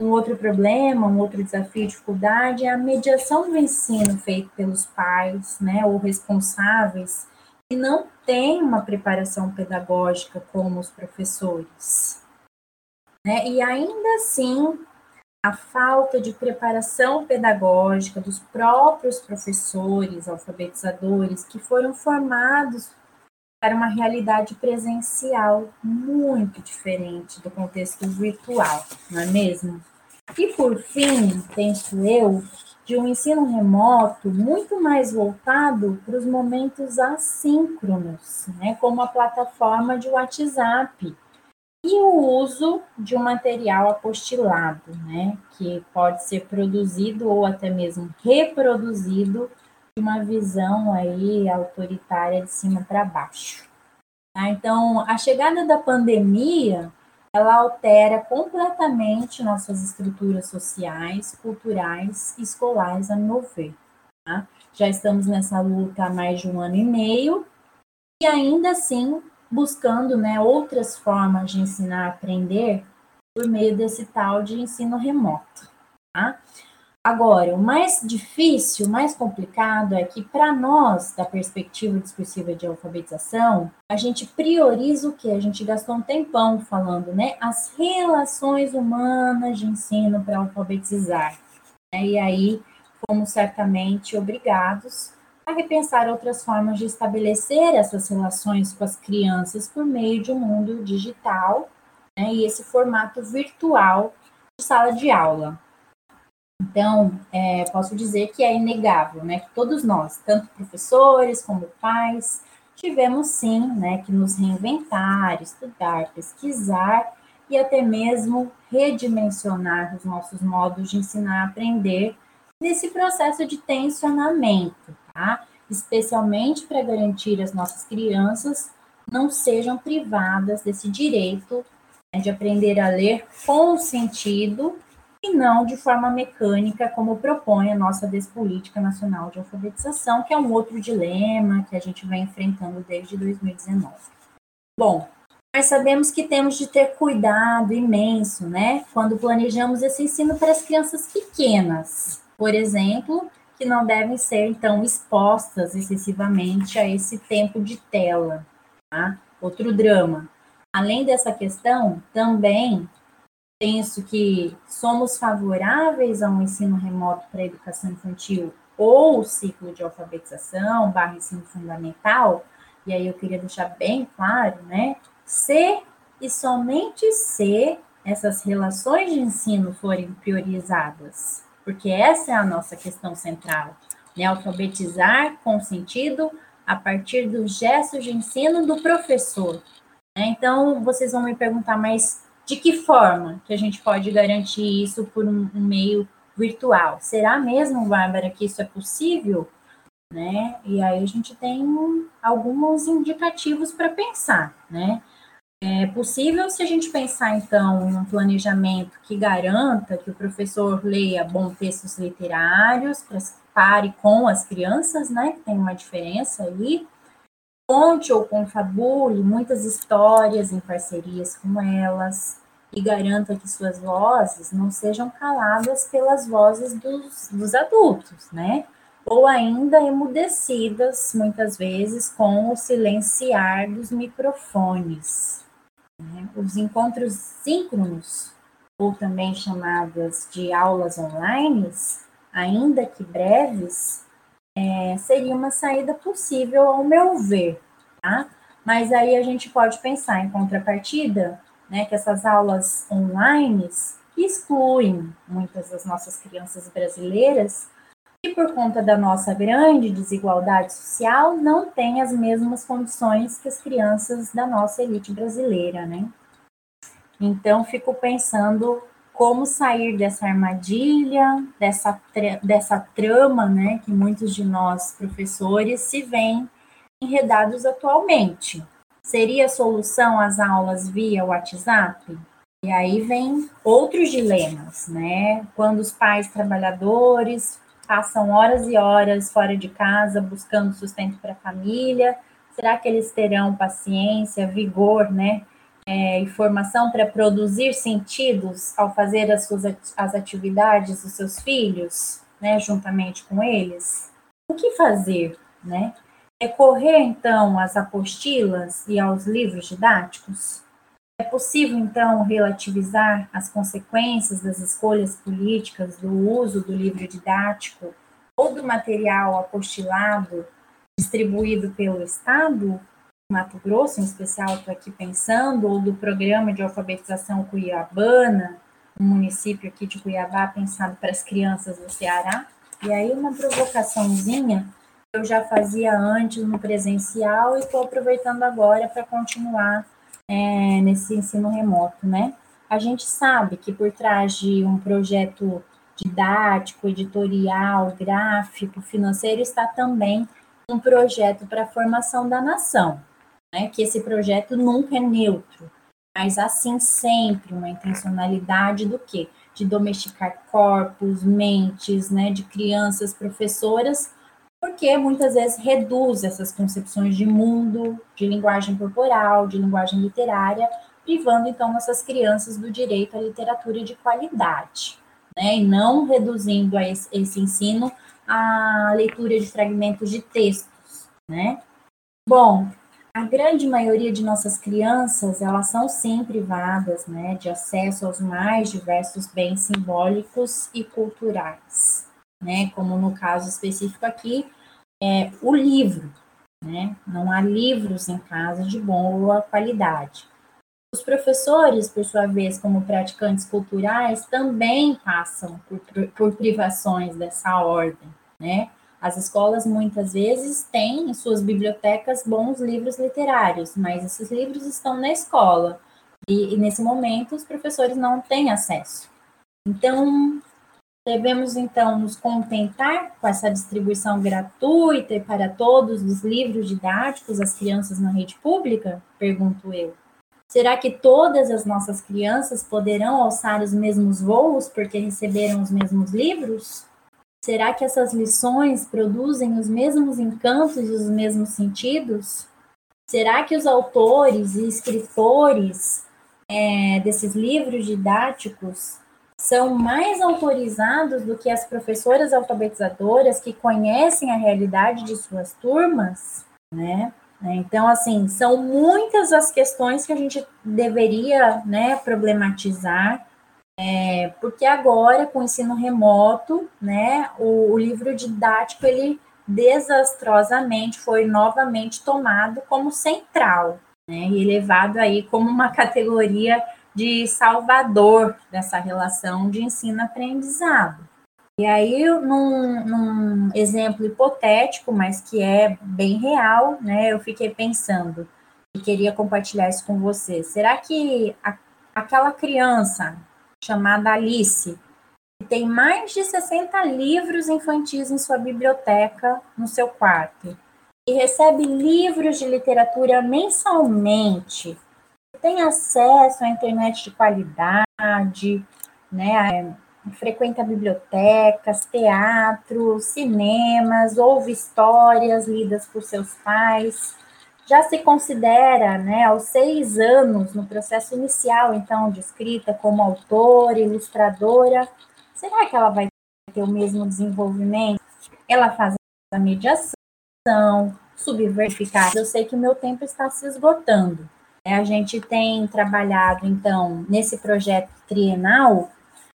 Um outro problema, um outro desafio, dificuldade é a mediação do ensino feito pelos pais, né, ou responsáveis, que não têm uma preparação pedagógica como os professores. Né? E ainda assim, a falta de preparação pedagógica dos próprios professores, alfabetizadores, que foram formados para uma realidade presencial muito diferente do contexto virtual, não é mesmo? E por fim, penso eu, de um ensino remoto muito mais voltado para os momentos assíncronos, né, como a plataforma de WhatsApp e o uso de um material apostilado, né, que pode ser produzido ou até mesmo reproduzido uma visão aí autoritária de cima para baixo. Tá? Então, a chegada da pandemia, ela altera completamente nossas estruturas sociais, culturais escolares, a meu ver. Tá? Já estamos nessa luta há mais de um ano e meio e ainda assim buscando né, outras formas de ensinar a aprender por meio desse tal de ensino remoto. Tá? Agora, o mais difícil, o mais complicado é que, para nós, da perspectiva discursiva de alfabetização, a gente prioriza o que? A gente gastou um tempão falando, né? As relações humanas de ensino para alfabetizar. Né? E aí, fomos certamente obrigados a repensar outras formas de estabelecer essas relações com as crianças por meio de um mundo digital né? e esse formato virtual de sala de aula. Então, é, posso dizer que é inegável, né, que todos nós, tanto professores como pais, tivemos sim, né, que nos reinventar, estudar, pesquisar e até mesmo redimensionar os nossos modos de ensinar a aprender nesse processo de tensionamento, tá? Especialmente para garantir as nossas crianças não sejam privadas desse direito né, de aprender a ler com sentido e não de forma mecânica, como propõe a nossa Despolítica Nacional de Alfabetização, que é um outro dilema que a gente vem enfrentando desde 2019. Bom, nós sabemos que temos de ter cuidado imenso, né, quando planejamos esse ensino para as crianças pequenas, por exemplo, que não devem ser, então, expostas excessivamente a esse tempo de tela, tá? Outro drama. Além dessa questão, também penso que somos favoráveis a um ensino remoto para educação infantil ou ciclo de alfabetização, barra ensino fundamental, e aí eu queria deixar bem claro, né? Se e somente se essas relações de ensino forem priorizadas, porque essa é a nossa questão central, né? Alfabetizar com sentido a partir dos gestos de ensino do professor. Né? Então, vocês vão me perguntar, mas de que forma que a gente pode garantir isso por um, um meio virtual? Será mesmo, Bárbara, que isso é possível? Né? E aí a gente tem alguns indicativos para pensar, né? É possível se a gente pensar, então, em um planejamento que garanta que o professor leia bons textos literários, pare com as crianças, né? Tem uma diferença aí. Conte ou confabule muitas histórias em parcerias com elas e garanta que suas vozes não sejam caladas pelas vozes dos, dos adultos, né? Ou ainda emudecidas, muitas vezes, com o silenciar dos microfones. Né? Os encontros síncronos, ou também chamadas de aulas online, ainda que breves, é, seria uma saída possível, ao meu ver, tá? Mas aí a gente pode pensar em contrapartida, né, que essas aulas online excluem muitas das nossas crianças brasileiras e por conta da nossa grande desigualdade social não têm as mesmas condições que as crianças da nossa elite brasileira, né? Então fico pensando como sair dessa armadilha, dessa, dessa trama, né, que muitos de nós, professores, se veem enredados atualmente. Seria solução as aulas via WhatsApp? E aí vem outros dilemas, né? Quando os pais trabalhadores passam horas e horas fora de casa buscando sustento para a família, será que eles terão paciência, vigor, né? É, e formação para produzir sentidos ao fazer as suas as atividades dos seus filhos, né, juntamente com eles? O que fazer, né? Recorrer então às apostilas e aos livros didáticos? É possível, então, relativizar as consequências das escolhas políticas do uso do livro didático ou do material apostilado distribuído pelo Estado? Mato Grosso, em especial, estou aqui pensando, ou do programa de alfabetização cuiabana, um município aqui de Cuiabá pensado para as crianças do Ceará. E aí, uma provocaçãozinha eu já fazia antes no presencial e estou aproveitando agora para continuar é, nesse ensino remoto, né? A gente sabe que por trás de um projeto didático, editorial, gráfico, financeiro, está também um projeto para a formação da nação, né? Que esse projeto nunca é neutro, mas assim sempre uma intencionalidade do quê? De domesticar corpos, mentes, né? De crianças, professoras porque muitas vezes reduz essas concepções de mundo, de linguagem corporal, de linguagem literária, privando então nossas crianças do direito à literatura de qualidade, né? E não reduzindo esse, esse ensino à leitura de fragmentos de textos, né? Bom, a grande maioria de nossas crianças, elas são sim privadas, né, de acesso aos mais diversos bens simbólicos e culturais né? Como no caso específico aqui, é o livro, né? Não há livros em casa de boa qualidade. Os professores, por sua vez, como praticantes culturais, também passam por, por privações dessa ordem, né? As escolas muitas vezes têm em suas bibliotecas bons livros literários, mas esses livros estão na escola e, e nesse momento os professores não têm acesso. Então, Devemos, então, nos contentar com essa distribuição gratuita e para todos dos livros didáticos às crianças na rede pública? Pergunto eu. Será que todas as nossas crianças poderão alçar os mesmos voos porque receberam os mesmos livros? Será que essas lições produzem os mesmos encantos e os mesmos sentidos? Será que os autores e escritores é, desses livros didáticos são mais autorizados do que as professoras alfabetizadoras que conhecem a realidade de suas turmas, né? Então, assim, são muitas as questões que a gente deveria né, problematizar, é, porque agora, com o ensino remoto, né, o, o livro didático, ele desastrosamente foi novamente tomado como central, né, e levado aí como uma categoria de salvador dessa relação de ensino-aprendizado. E aí, num, num, exemplo hipotético, mas que é bem real, né, eu fiquei pensando e queria compartilhar isso com você. Será que a, aquela criança chamada Alice, que tem mais de 60 livros infantis em sua biblioteca, no seu quarto, e recebe livros de literatura mensalmente, tem acesso à internet de qualidade, né? Frequenta bibliotecas, teatros, cinemas, ouve histórias lidas por seus pais. Já se considera, né, aos seis anos, no processo inicial, então, de escrita como autora, ilustradora. Será que ela vai ter o mesmo desenvolvimento? Ela faz a mediação, subversificar. Eu sei que o meu tempo está se esgotando. A gente tem trabalhado, então, nesse projeto trienal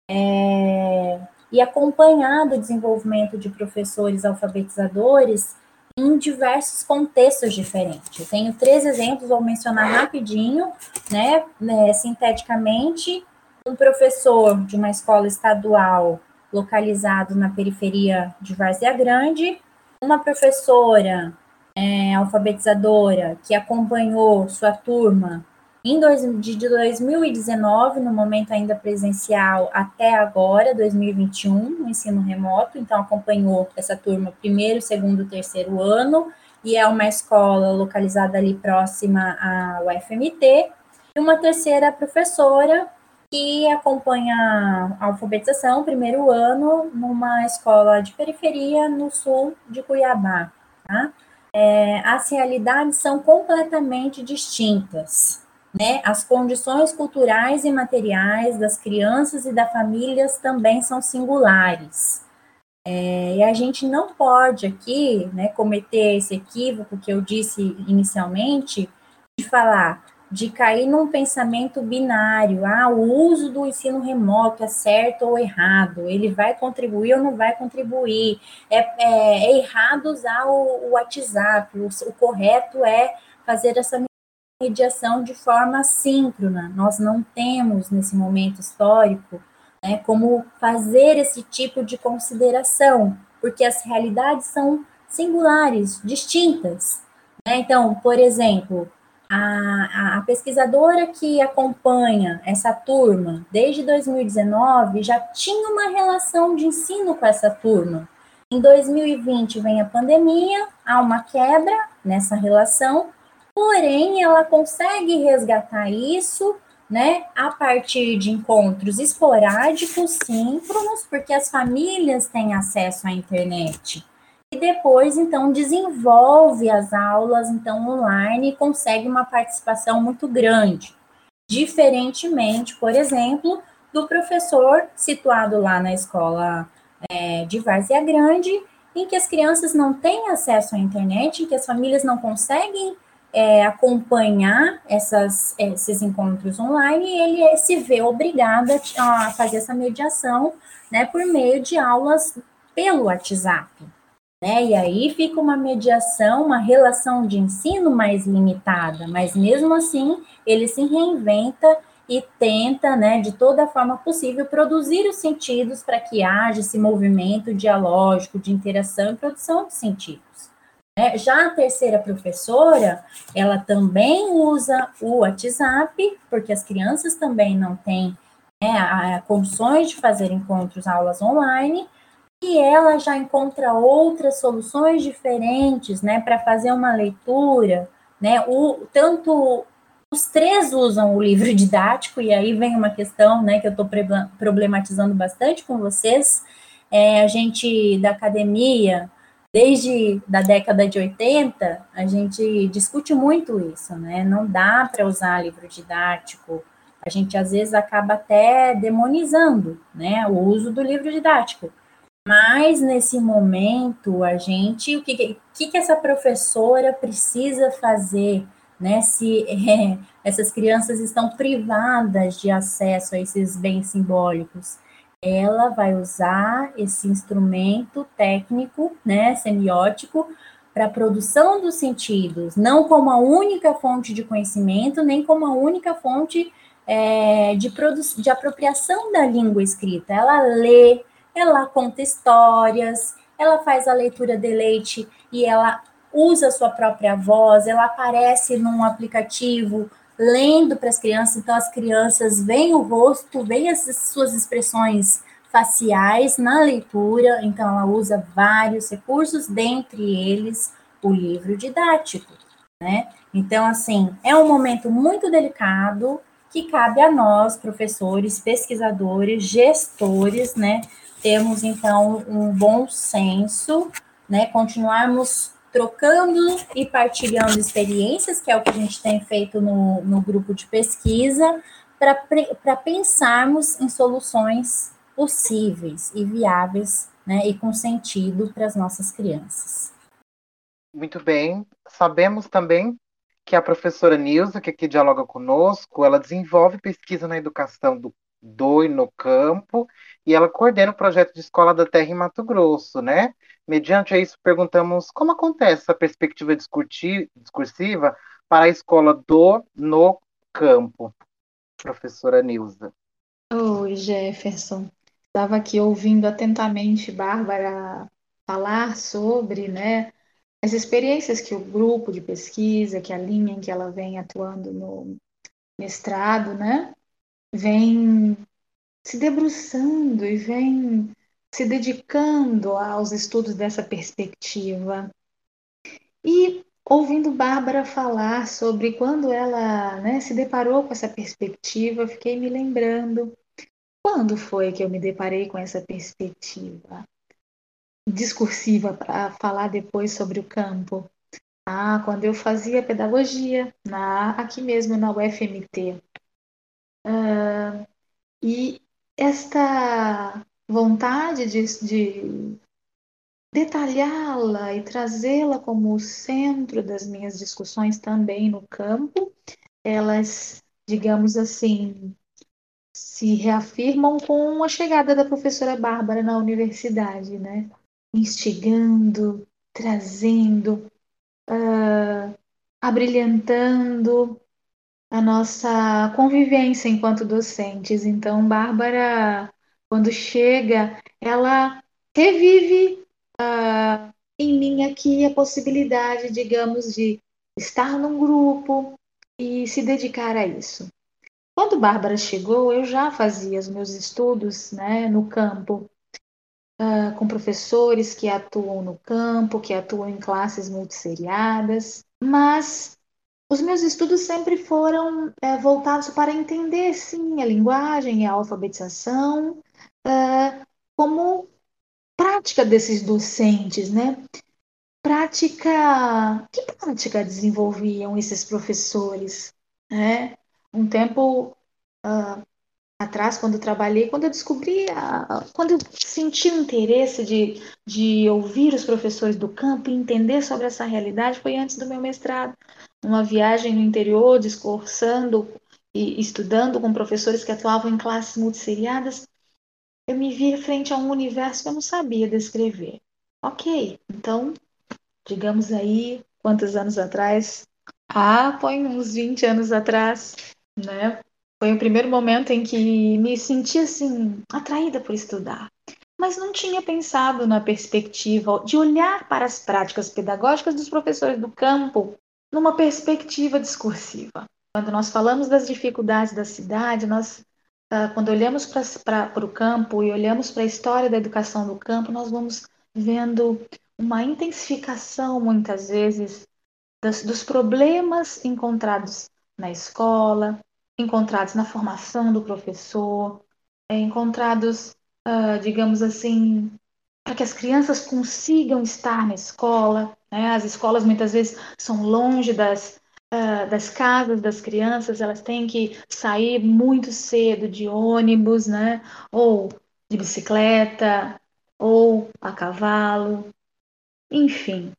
é, e acompanhado o desenvolvimento de professores alfabetizadores em diversos contextos diferentes. Eu tenho três exemplos, vou mencionar rapidinho, né, né, sinteticamente. Um professor de uma escola estadual localizado na periferia de Várzea Grande, uma professora é, alfabetizadora que acompanhou sua turma em dois, de 2019, no momento ainda presencial, até agora, 2021, no ensino remoto, então acompanhou essa turma primeiro, segundo, terceiro ano, e é uma escola localizada ali próxima à UFMT, e uma terceira professora que acompanha a alfabetização, primeiro ano, numa escola de periferia no sul de Cuiabá. Tá? É, as realidades são completamente distintas. Né? As condições culturais e materiais das crianças e das famílias também são singulares. É, e a gente não pode aqui né, cometer esse equívoco que eu disse inicialmente, de falar de cair num pensamento binário, ah, o uso do ensino remoto é certo ou errado, ele vai contribuir ou não vai contribuir, é, é, é errado usar o, o WhatsApp, o, o, correto é fazer essa mediação de forma síncrona, nós não temos nesse momento histórico né, como fazer esse tipo de consideração, porque as realidades são singulares, distintas. Né? Então, por exemplo, a, a, pesquisadora que acompanha essa turma desde 2019 já tinha uma relação de ensino com essa turma. Em 2020 vem a pandemia, há uma quebra nessa relação, porém ela consegue resgatar isso, né, a partir de encontros esporádicos, síncronos, porque as famílias têm acesso à internet e depois então desenvolve as aulas então online e consegue uma participação muito grande. Diferentemente, por exemplo, do professor situado lá na escola é, de Várzea Grande, em que as crianças não têm acesso à internet, em que as famílias não conseguem é, acompanhar essas, esses encontros online, e ele se vê obrigado a fazer essa mediação né, por meio de aulas pelo WhatsApp. Né? E aí fica uma mediação, uma relação de ensino mais limitada, mas mesmo assim ele se reinventa e tenta, né, de toda forma possível, produzir os sentidos para que haja esse movimento dialógico de interação e produção de sentidos. Né? Já a terceira professora, ela também usa o WhatsApp, porque as crianças também não têm né, a, a condições de fazer encontros, aulas online, e ela já encontra outras soluções diferentes, né, para fazer uma leitura, né, o, tanto os três usam o livro didático, e aí vem uma questão, né, que eu estou problematizando bastante com vocês, é, a gente da academia, desde da década de 80, a gente discute muito isso, né, não dá para usar livro didático, a gente às vezes acaba até demonizando, né, o uso do livro didático, mas nesse momento, a gente, o que, que, que essa professora precisa fazer, né? Se é, essas crianças estão privadas de acesso a esses bens simbólicos, ela vai usar esse instrumento técnico, né, semiótico, para a produção dos sentidos, não como a única fonte de conhecimento, nem como a única fonte é, de, de apropriação da língua escrita. Ela lê, ela conta histórias, ela faz a leitura de leite e ela usa a sua própria voz, ela aparece num aplicativo lendo para as crianças, então as crianças veem o rosto, veem as suas expressões faciais na leitura, então ela usa vários recursos, dentre eles o livro didático, né? Então, assim, é um momento muito delicado que cabe a nós, professores, pesquisadores, gestores, né, temos então um bom senso, né? Continuarmos trocando e partilhando experiências, que é o que a gente tem feito no, no grupo de pesquisa, para pensarmos em soluções possíveis e viáveis, né? E com sentido para as nossas crianças. Muito bem. Sabemos também que a professora Nilza, que aqui dialoga conosco, ela desenvolve pesquisa na educação do DOI no campo, e ela coordena o projeto de Escola da Terra em Mato Grosso, né? Mediante a isso, perguntamos como acontece essa perspectiva discursiva para a escola do no campo, professora Nilza. Oi, Jefferson. Estava aqui ouvindo atentamente Bárbara falar sobre, né, as experiências que o grupo de pesquisa, que a linha em que ela vem atuando no mestrado, né, vem se debruçando e vem se dedicando aos estudos dessa perspectiva. E ouvindo Bárbara falar sobre quando ela né, se deparou com essa perspectiva, fiquei me lembrando quando foi que eu me deparei com essa perspectiva discursiva para falar depois sobre o campo? Ah, quando eu fazia pedagogia na aqui mesmo na UFMT. Uh, e esta vontade de, de detalhá-la e trazê-la como o centro das minhas discussões também no campo, elas, digamos assim, se reafirmam com a chegada da professora Bárbara na universidade, né? Instigando, trazendo, uh, abrilhantando a nossa convivência enquanto docentes. Então, Bárbara, quando chega, ela revive uh, em mim aqui a possibilidade, digamos, de estar num grupo e se dedicar a isso. Quando Bárbara chegou, eu já fazia os meus estudos né, no campo, uh, com professores que atuam no campo, que atuam em classes multisseriadas, mas os meus estudos sempre foram é, voltados para entender, sim, a linguagem e a alfabetização uh, como prática desses docentes, né? Prática, que prática desenvolviam esses professores, né? Um tempo uh, atrás, quando eu trabalhei, quando eu descobri, uh, quando eu senti o interesse de, de ouvir os professores do campo e entender sobre essa realidade, foi antes do meu mestrado. Uma viagem no interior, discursando e estudando com professores que atuavam em classes multisseriadas, eu me vi frente a um universo que eu não sabia descrever. Ok, então, digamos aí, quantos anos atrás? Ah, põe uns 20 anos atrás, né? Foi o primeiro momento em que me senti assim, atraída por estudar. Mas não tinha pensado na perspectiva de olhar para as práticas pedagógicas dos professores do campo numa perspectiva discursiva. Quando nós falamos das dificuldades da cidade, nós uh, quando olhamos para o campo e olhamos para a história da educação no campo, nós vamos vendo uma intensificação, muitas vezes, das, dos problemas encontrados na escola, encontrados na formação do professor, é, encontrados, uh, digamos assim, para que as crianças consigam estar na escola. Né? As escolas muitas vezes são longe das, uh, das casas das crianças, elas têm que sair muito cedo de ônibus, né? Ou de bicicleta, ou a cavalo, enfim.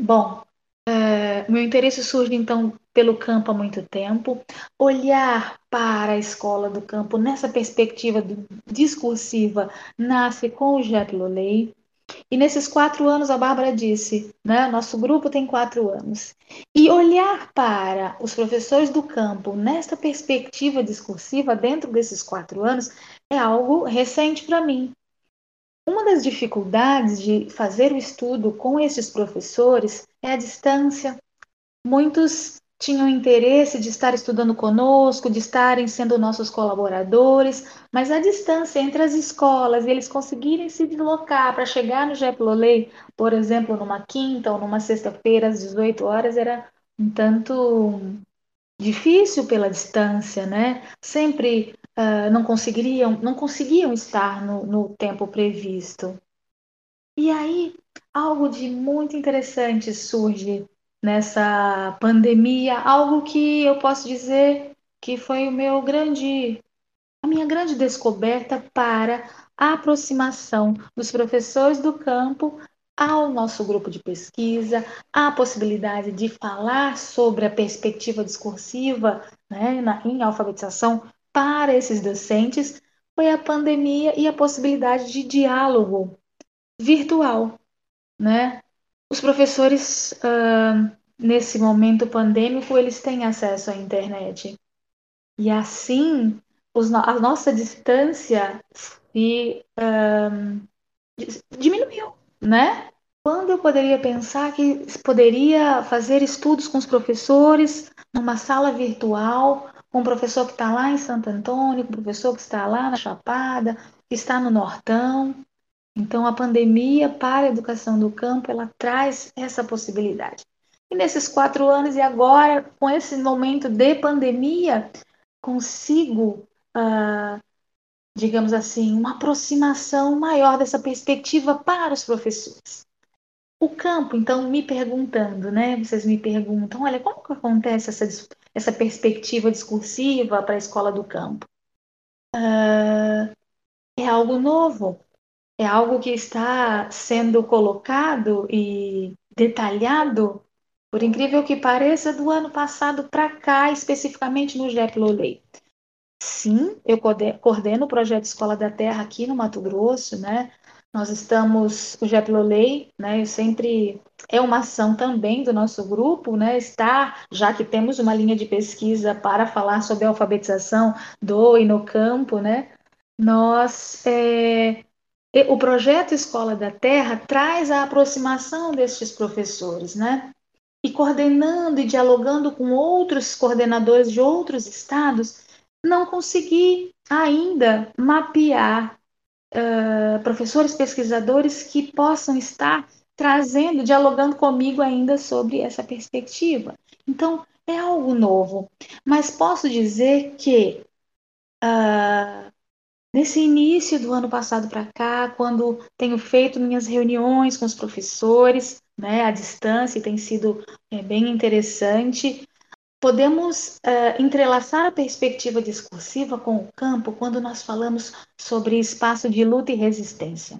Bom, uh, meu interesse surge então pelo campo há muito tempo. Olhar para a escola do campo nessa perspectiva discursiva nasce com o Jacques Lollet. E nesses quatro anos, a Bárbara disse, né, nosso grupo tem quatro anos. E olhar para os professores do campo nesta perspectiva discursiva dentro desses quatro anos é algo recente para mim. Uma das dificuldades de fazer o estudo com esses professores é a distância. Muitos tinham interesse de estar estudando conosco, de estarem sendo nossos colaboradores, mas a distância entre as escolas e eles conseguirem se deslocar para chegar no Jep Lolei, por exemplo, numa quinta ou numa sexta-feira às 18 horas, era um tanto difícil pela distância, né? Sempre uh, não conseguiriam, não conseguiam estar no, no tempo previsto. E aí, algo de muito interessante surge nessa pandemia, algo que eu posso dizer que foi o meu grande a minha grande descoberta para a aproximação dos professores do campo ao nosso grupo de pesquisa, a possibilidade de falar sobre a perspectiva discursiva né, na, em alfabetização para esses docentes, foi a pandemia e a possibilidade de diálogo virtual. Né? Os professores, uh, nesse momento pandêmico, eles têm acesso à internet. E assim, os, a nossa distância se uh, diminuiu, né? Quando eu poderia pensar que poderia fazer estudos com os professores numa sala virtual, com o professor que está lá em Santo Antônio, com o professor que está lá na Chapada, que está no Nortão, então, a pandemia para a educação do campo, ela traz essa possibilidade E nesses quatro anos e agora, com esse momento de pandemia, consigo, uh, digamos assim, uma aproximação maior dessa perspectiva para os professores. O campo, então, me perguntando, né? Vocês me perguntam, olha, como que acontece essa, essa perspectiva discursiva para a escola do campo? Uh, é algo novo, é algo que está sendo colocado e detalhado, por incrível que pareça, do ano passado para cá, especificamente no JEP Lolei. Sim, eu coordeno o projeto Escola da Terra aqui no Mato Grosso, né? Nós estamos, o JEP Lolei, né? Eu sempre é uma ação também do nosso grupo, né? Está, já que temos uma linha de pesquisa para falar sobre a alfabetização do e no campo, né? Nós é, o projeto Escola da Terra traz a aproximação destes professores, né? E coordenando e dialogando com outros coordenadores de outros estados, não consegui ainda mapear uh, professores pesquisadores que possam estar trazendo, dialogando comigo ainda sobre essa perspectiva. Então, é algo novo, mas posso dizer que uh, Nesse início do ano passado para cá, quando tenho feito minhas reuniões com os professores, né, à distância, tem sido é, bem interessante, podemos uh, entrelaçar a perspectiva discursiva com o campo quando nós falamos sobre espaço de luta e resistência.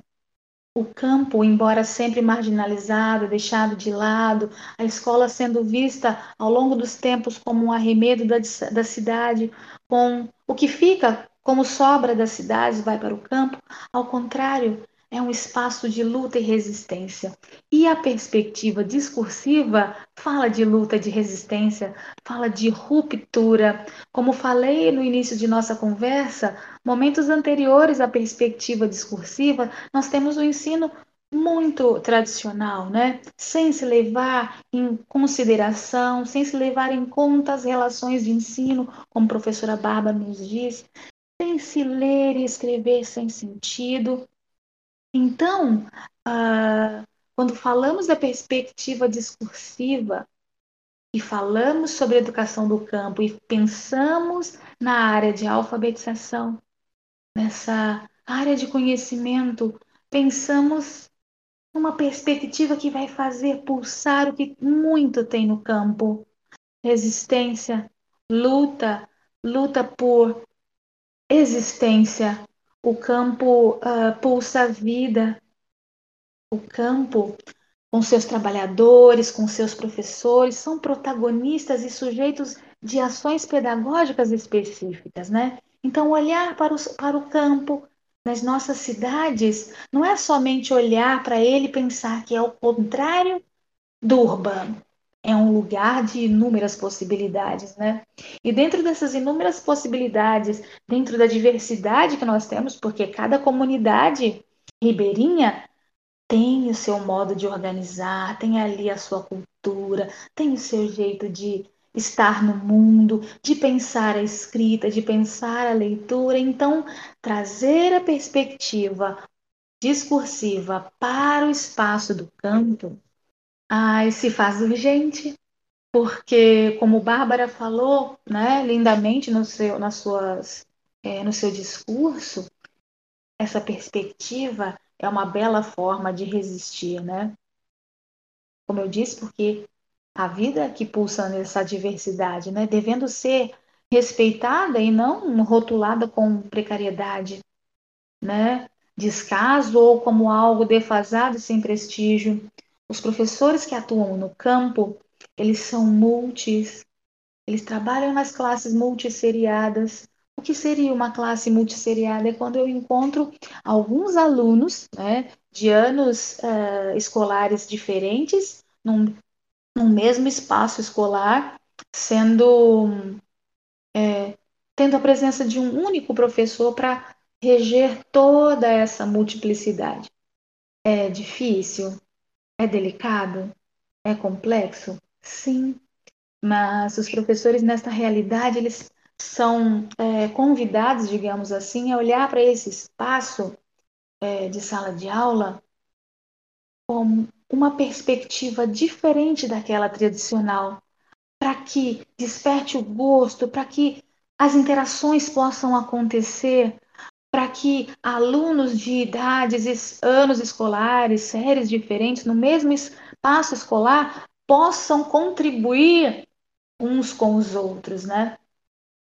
O campo, embora sempre marginalizado, deixado de lado, a escola sendo vista ao longo dos tempos como um arremedo da, da cidade, com o que fica como sobra das cidades vai para o campo, ao contrário, é um espaço de luta e resistência. E a perspectiva discursiva fala de luta, de resistência, fala de ruptura. Como falei no início de nossa conversa, momentos anteriores à perspectiva discursiva, nós temos o um ensino muito tradicional, né? Sem se levar em consideração, sem se levar em conta as relações de ensino, como a professora Bárbara nos diz, sem se ler e escrever sem sentido. Então, uh, quando falamos da perspectiva discursiva e falamos sobre educação do campo e pensamos na área de alfabetização, nessa área de conhecimento, pensamos numa perspectiva que vai fazer pulsar o que muito tem no campo: resistência, luta, luta por existência. O campo uh, pulsa vida. O campo, com seus trabalhadores, com seus professores, são protagonistas e sujeitos de ações pedagógicas específicas, né? Então, olhar para, os, para o campo nas nossas cidades não é somente olhar para ele e pensar que é o contrário do urbano é um lugar de inúmeras possibilidades, né? E dentro dessas inúmeras possibilidades, dentro da diversidade que nós temos, porque cada comunidade ribeirinha tem o seu modo de organizar, tem ali a sua cultura, tem o seu jeito de estar no mundo, de pensar a escrita, de pensar a leitura. Então, trazer a perspectiva discursiva para o espaço do campo Ai, se faz urgente, porque, como Bárbara falou, né, lindamente no seu, nas suas, é, no seu discurso, essa perspectiva é uma bela forma de resistir, né? Como eu disse, porque a vida que pulsa nessa diversidade, né, devendo ser respeitada e não rotulada com precariedade, né, descaso ou como algo defasado e sem prestígio. Os professores que atuam no campo, eles são multis, eles trabalham nas classes multisseriadas. O que seria uma classe multisseriada? É quando eu encontro alguns alunos né, de anos uh, escolares diferentes num, num, mesmo espaço escolar, sendo é, tendo a presença de um único professor para reger toda essa multiplicidade. É difícil, é delicado? É complexo? Sim. Mas os professores, nesta realidade, eles são é, convidados, digamos assim, a olhar para esse espaço é, de sala de aula como uma perspectiva diferente daquela tradicional, para que desperte o gosto, para que as interações possam acontecer, para que alunos de idades, anos escolares, séries diferentes, no mesmo espaço escolar, possam contribuir uns com os outros, né?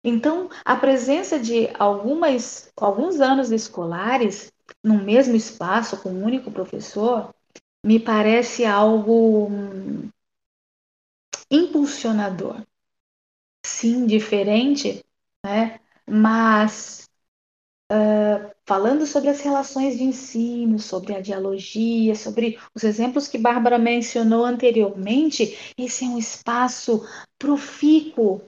Então, a presença de algumas, alguns anos escolares no mesmo espaço com um único professor me parece algo hum, impulsionador. Sim, diferente, né? mas uh, falando sobre as relações de ensino, sobre a dialogia, sobre os exemplos que Bárbara mencionou anteriormente, esse é um espaço profícuo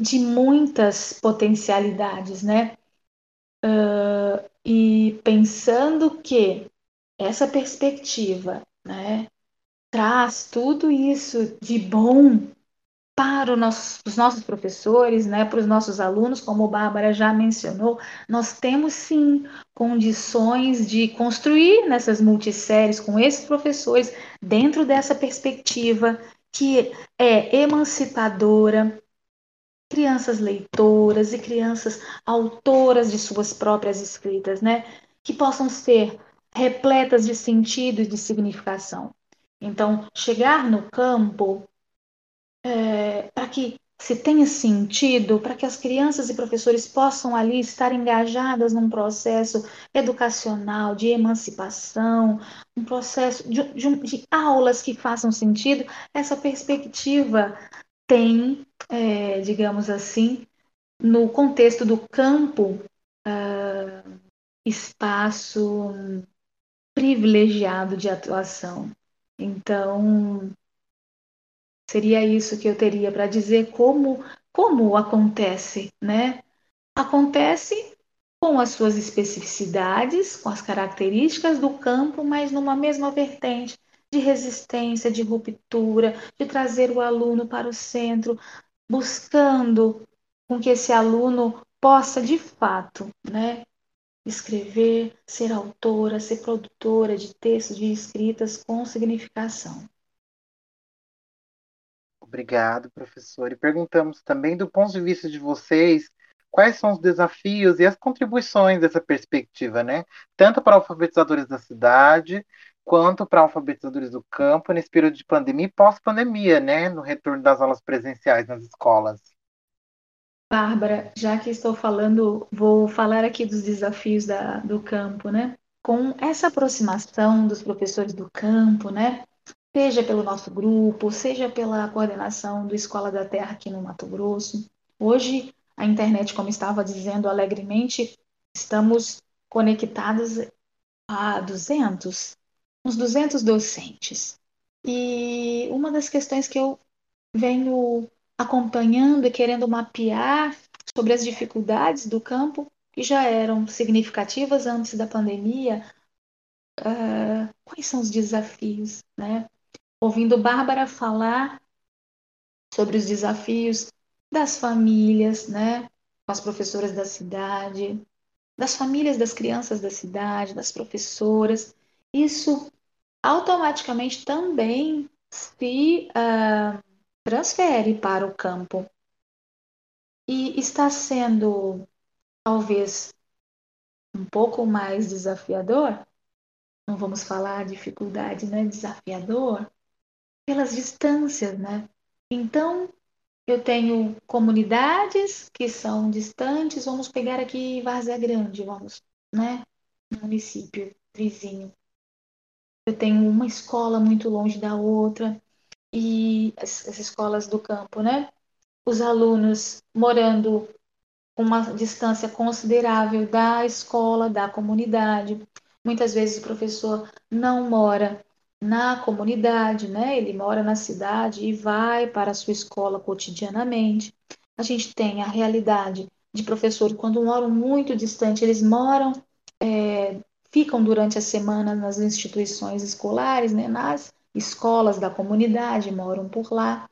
de muitas potencialidades, né? Uh, e pensando que essa perspectiva, né, traz tudo isso de bom para nosso, os nossos professores, né, para os nossos alunos, como a Bárbara já mencionou, nós temos sim condições de construir nessas multisséries com esses professores dentro dessa perspectiva que é emancipadora, crianças leitoras e crianças autoras de suas próprias escritas, né, que possam ser repletas de sentido e de significação. Então, chegar no campo é, para que se tenha sentido, para que as crianças e professores possam ali estar engajadas num processo educacional, de emancipação, um processo de, de, de aulas que façam sentido, essa perspectiva tem, é, digamos assim, no contexto do campo, uh, espaço privilegiado de atuação. Então, seria isso que eu teria para dizer como como acontece, né? Acontece com as suas especificidades, com as características do campo, mas numa mesma vertente de resistência, de ruptura, de trazer o aluno para o centro, buscando com que esse aluno possa de fato, né, escrever, ser autora, ser produtora de textos, de escritas com significação. Obrigado, professor. E perguntamos também, do ponto de vista de vocês, quais são os desafios e as contribuições dessa perspectiva, né? Tanto para alfabetizadores da cidade, quanto para alfabetizadores do campo, nesse período de pandemia e pós-pandemia, né? No retorno das aulas presenciais nas escolas. Bárbara, já que estou falando, vou falar aqui dos desafios da, do campo, né? Com essa aproximação dos professores do campo, né? Seja pelo nosso grupo, seja pela coordenação do Escola da Terra aqui no Mato Grosso. Hoje, a internet, como estava dizendo alegremente, estamos conectados a 200, uns 200 docentes. E uma das questões que eu venho acompanhando e querendo mapear sobre as dificuldades do campo, que já eram significativas antes da pandemia, uh, quais são os desafios, né? Ouvindo Bárbara falar sobre os desafios das famílias, né? Com as professoras da cidade, das famílias das crianças da cidade, das professoras, isso automaticamente também se uh, transfere para o campo. E está sendo, talvez, um pouco mais desafiador, não vamos falar dificuldade, né? Desafiador, pelas distâncias, né? Então, eu tenho comunidades que são distantes, vamos pegar aqui Várzea Grande, vamos, né? Município vizinho. Eu tenho uma escola muito longe da outra, e as, as escolas do campo, né? Os alunos morando uma distância considerável da escola, da comunidade. Muitas vezes o professor não mora na comunidade, né? Ele mora na cidade e vai para a sua escola cotidianamente. A gente tem a realidade de professores quando moram muito distante, eles moram, é, ficam durante a semana nas instituições escolares, né? Nas escolas da comunidade moram por lá.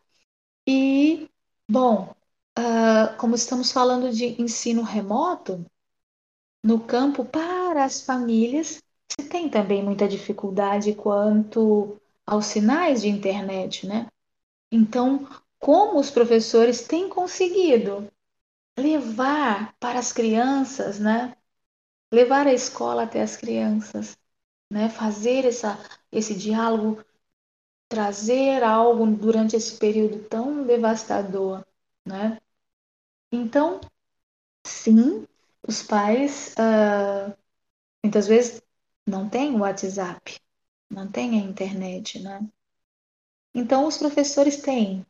E, bom, uh, como estamos falando de ensino remoto, no campo para as famílias se tem também muita dificuldade quanto aos sinais de internet, né? Então, como os professores têm conseguido levar para as crianças, né? Levar a escola até as crianças, né? Fazer essa, esse diálogo, trazer algo durante esse período tão devastador, né? Então, sim, os pais uh, muitas vezes não têm o WhatsApp, não têm a internet, né? Então, os professores têm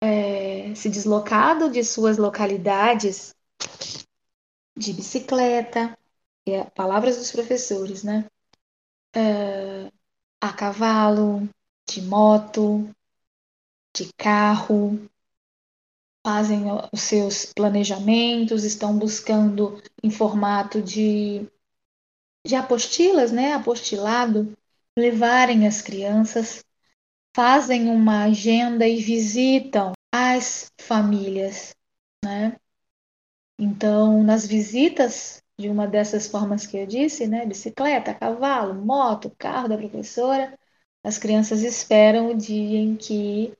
é, se deslocado de suas localidades de bicicleta, é, palavras dos professores, né? É, a cavalo, de moto, de carro, fazem os seus planejamentos, estão buscando em formato de, de apostilas, né, apostilado, levarem as crianças, fazem uma agenda e visitam as famílias, né? Então, nas visitas de uma dessas formas que eu disse, né, bicicleta, cavalo, moto, carro da professora, as crianças esperam o dia em que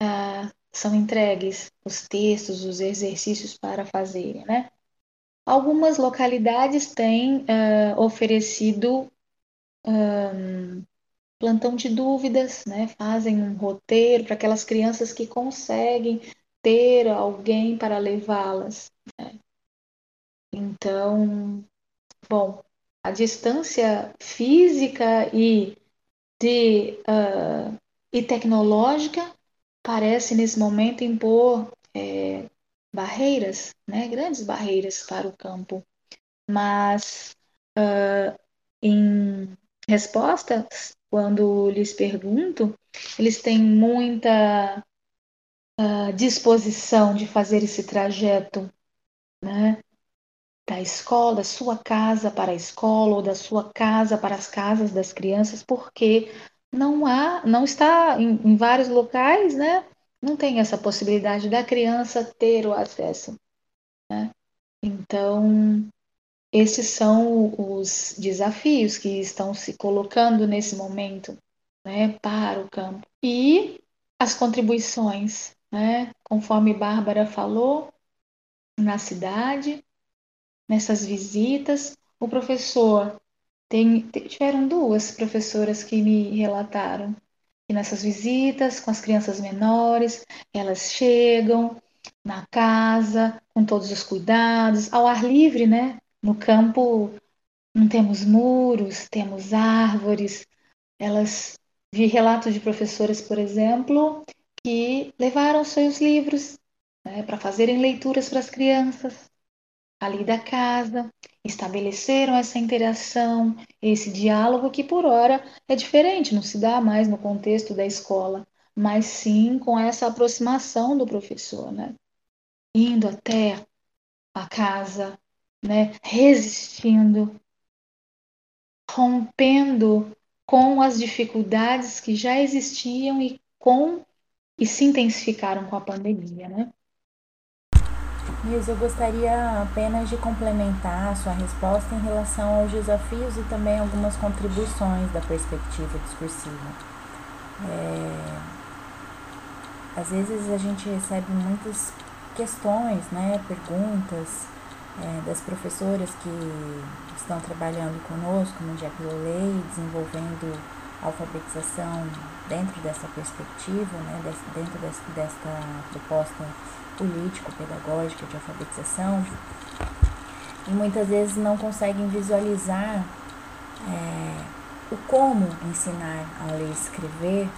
ah, são entregues os textos, os exercícios para fazerem, né? Algumas localidades têm uh, oferecido um, plantão de dúvidas, né? Fazem um roteiro para aquelas crianças que conseguem ter alguém para levá-las. Né? Então, bom, a distância física e de uh, e tecnológica parece nesse momento impor é, barreiras, né, grandes barreiras para o campo. Mas uh, em resposta, quando lhes pergunto, eles têm muita uh, disposição de fazer esse trajeto, né? Da escola, da sua casa para a escola, ou da sua casa para as casas das crianças, porque não há, não está em, em vários locais, né? Não tem essa possibilidade da criança ter o acesso. Né? Então, esses são os desafios que estão se colocando nesse momento né, para o campo. E as contribuições, né, conforme Bárbara falou, na cidade, nessas visitas, o professor tem, tiveram duas professoras que me relataram que nessas visitas com as crianças menores, elas chegam na casa com todos os cuidados, ao ar livre, né? No campo não temos muros, temos árvores. Elas vi relatos de professoras, por exemplo, que levaram seus livros né, para fazerem leituras para as crianças ali da casa, estabeleceram essa interação, esse diálogo que por hora é diferente, não se dá mais no contexto da escola, mas sim com essa aproximação do professor, né? Indo até a casa, né? Resistindo, rompendo com as dificuldades que já existiam e com e se intensificaram com a pandemia, né? Nils, eu gostaria apenas de complementar a sua resposta em relação aos desafios e também algumas contribuições da perspectiva discursiva. É, às vezes a gente recebe muitas questões, né, perguntas é, das professoras que estão trabalhando conosco no Diaglolei, desenvolvendo alfabetização dentro dessa perspectiva, né, dentro desta proposta político-pedagógica de alfabetização e muitas vezes não conseguem visualizar é, o como ensinar a ler e escrever,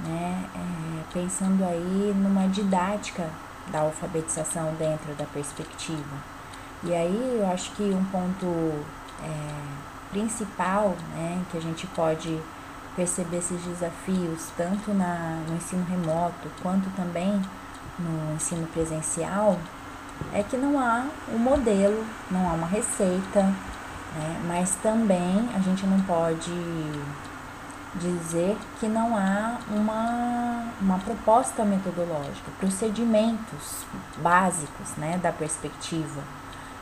né, é, pensando aí numa didática da alfabetização dentro da perspectiva. E aí eu acho que um ponto é, principal né, que a gente pode perceber esses desafios, tanto na, no ensino remoto quanto também no ensino presencial é que não há um modelo, não há uma receita, né? mas também a gente não pode dizer que não há uma, uma proposta metodológica, procedimentos básicos né, da perspectiva.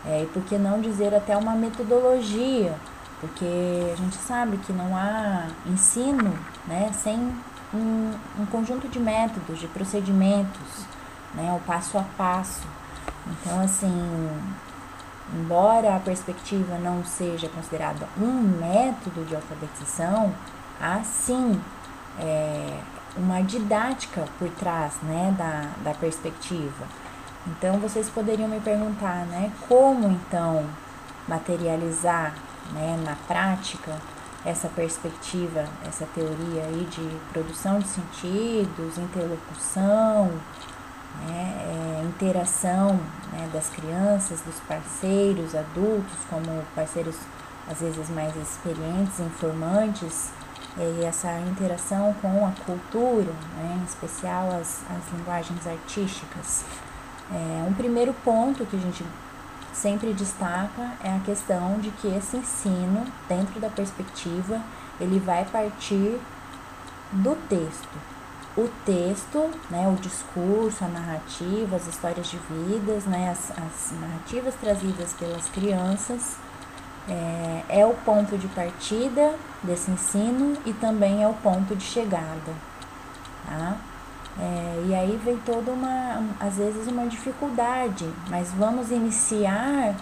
É, e por que não dizer até uma metodologia porque a gente sabe que não há ensino né, sem um, um conjunto de métodos, de procedimentos, né, o passo a passo. Então, assim, embora a perspectiva não seja considerada um método de alfabetização, há sim é, uma didática por trás né, da, da perspectiva. Então vocês poderiam me perguntar, né, como então materializar né, na prática essa perspectiva, essa teoria aí de produção de sentidos, interlocução, né, é, interação né, das crianças, dos parceiros, adultos, como parceiros às vezes mais experientes, informantes, e essa interação com a cultura, né, em especial as, as linguagens artísticas. É, um primeiro ponto que a gente sempre destaca é a questão de que esse ensino, dentro da perspectiva, ele vai partir do texto. O texto, né, o discurso, a narrativa, as histórias de vidas, né, as, as narrativas trazidas pelas crianças, é, é o ponto de partida desse ensino e também é o ponto de chegada. Tá? É, e aí vem toda uma, às vezes, uma dificuldade, mas vamos iniciar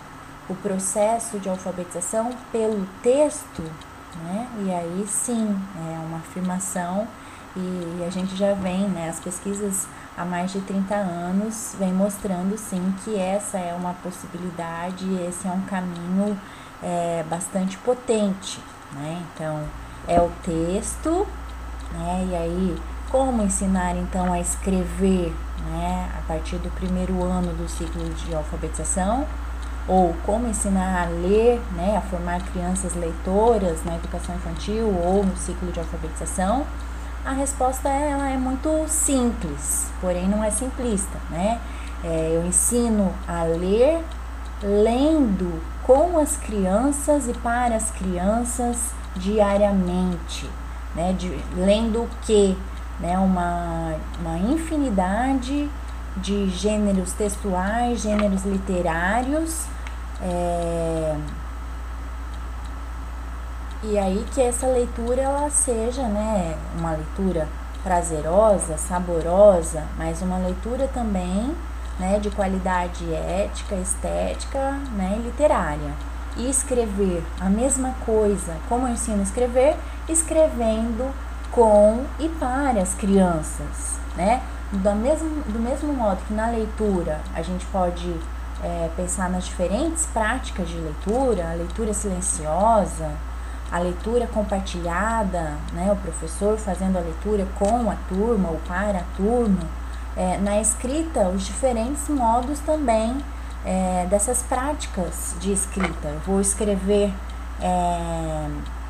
o processo de alfabetização pelo texto, né? E aí sim, é uma afirmação e a gente já vem, né? As pesquisas há mais de 30 anos vem mostrando sim que essa é uma possibilidade, esse é um caminho é, bastante potente, né? Então, é o texto, né? E aí, como ensinar então a escrever, né? A partir do primeiro ano do ciclo de alfabetização, ou como ensinar a ler, né? A formar crianças leitoras na educação infantil ou no ciclo de alfabetização. A resposta ela é muito simples, porém não é simplista, né? É, eu ensino a ler lendo com as crianças e para as crianças diariamente, né? De, lendo o que? Né? Uma, uma infinidade de gêneros textuais, gêneros literários, é, e aí que essa leitura ela seja, né, uma leitura prazerosa, saborosa, mas uma leitura também né, de qualidade ética, estética né, e literária. E escrever a mesma coisa, como eu ensino a escrever, escrevendo com e para as crianças. Né? Do, mesmo, do mesmo modo que na leitura a gente pode é, pensar nas diferentes práticas de leitura, a leitura silenciosa, a leitura compartilhada, né, o professor fazendo a leitura com a turma ou para a turma, é, na escrita os diferentes modos também é, dessas práticas de escrita. Eu vou escrever é,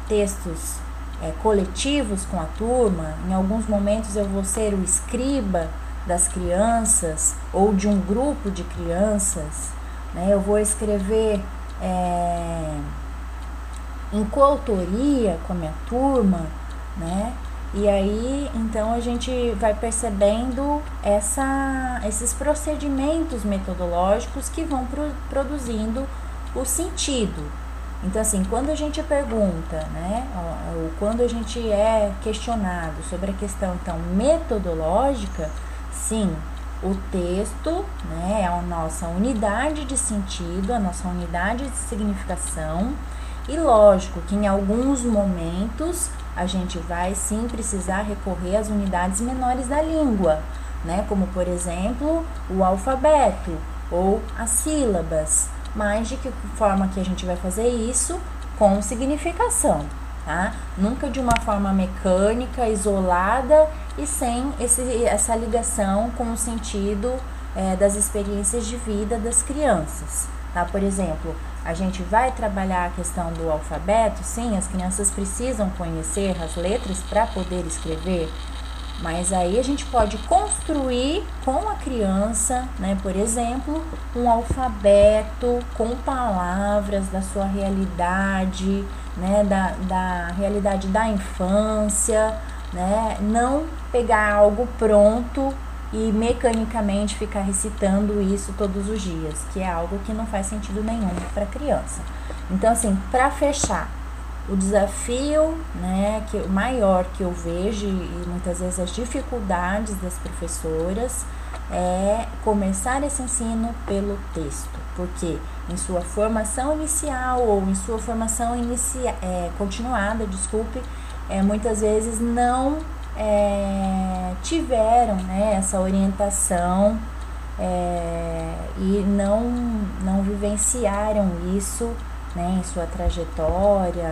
textos é, coletivos com a turma, em alguns momentos eu vou ser o escriba das crianças ou de um grupo de crianças, né? eu vou escrever é, em coautoria com a minha turma, né? E aí, então, a gente vai percebendo essa, esses procedimentos metodológicos que vão pro, produzindo o sentido. Então, assim, quando a gente pergunta, né, ou quando a gente é questionado sobre a questão, então, metodológica, sim, o texto, né, é a nossa unidade de sentido, a nossa unidade de significação, e lógico que em alguns momentos a gente vai sim precisar recorrer às unidades menores da língua, né? Como por exemplo, o alfabeto ou as sílabas. Mas de que forma que a gente vai fazer isso? Com significação, tá? Nunca de uma forma mecânica, isolada e sem esse, essa ligação com o sentido é, das experiências de vida das crianças, tá? Por exemplo, a gente vai trabalhar a questão do alfabeto, sim, as crianças precisam conhecer as letras para poder escrever, mas aí a gente pode construir com a criança, né, por exemplo, um alfabeto com palavras da sua realidade, né, da, da realidade da infância, né, não pegar algo pronto e mecanicamente ficar recitando isso todos os dias, que é algo que não faz sentido nenhum para criança. Então, assim, para fechar, o desafio né, que, maior que eu vejo e muitas vezes as dificuldades das professoras é começar esse ensino pelo texto, porque em sua formação inicial ou em sua formação inicia, é, continuada, desculpe, é, muitas vezes não é, tiveram né, essa orientação é, e não, não vivenciaram isso né, em sua trajetória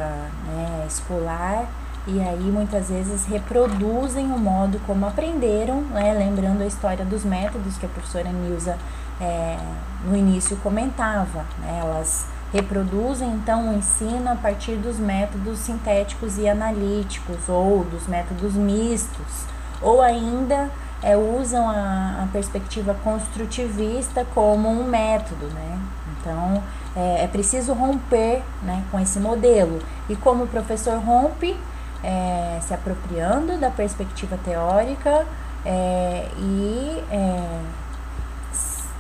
né, escolar e aí muitas vezes reproduzem o modo como aprenderam, né, lembrando a história dos métodos que a professora Nilza é, no início comentava. Né, elas reproduzem então o ensino a partir dos métodos sintéticos e analíticos ou dos métodos mistos, ou ainda é, usam a, a, perspectiva construtivista como um método, né? Então é, é, preciso romper né, com esse modelo. E como o professor rompe, é, se apropriando da perspectiva teórica é, e é,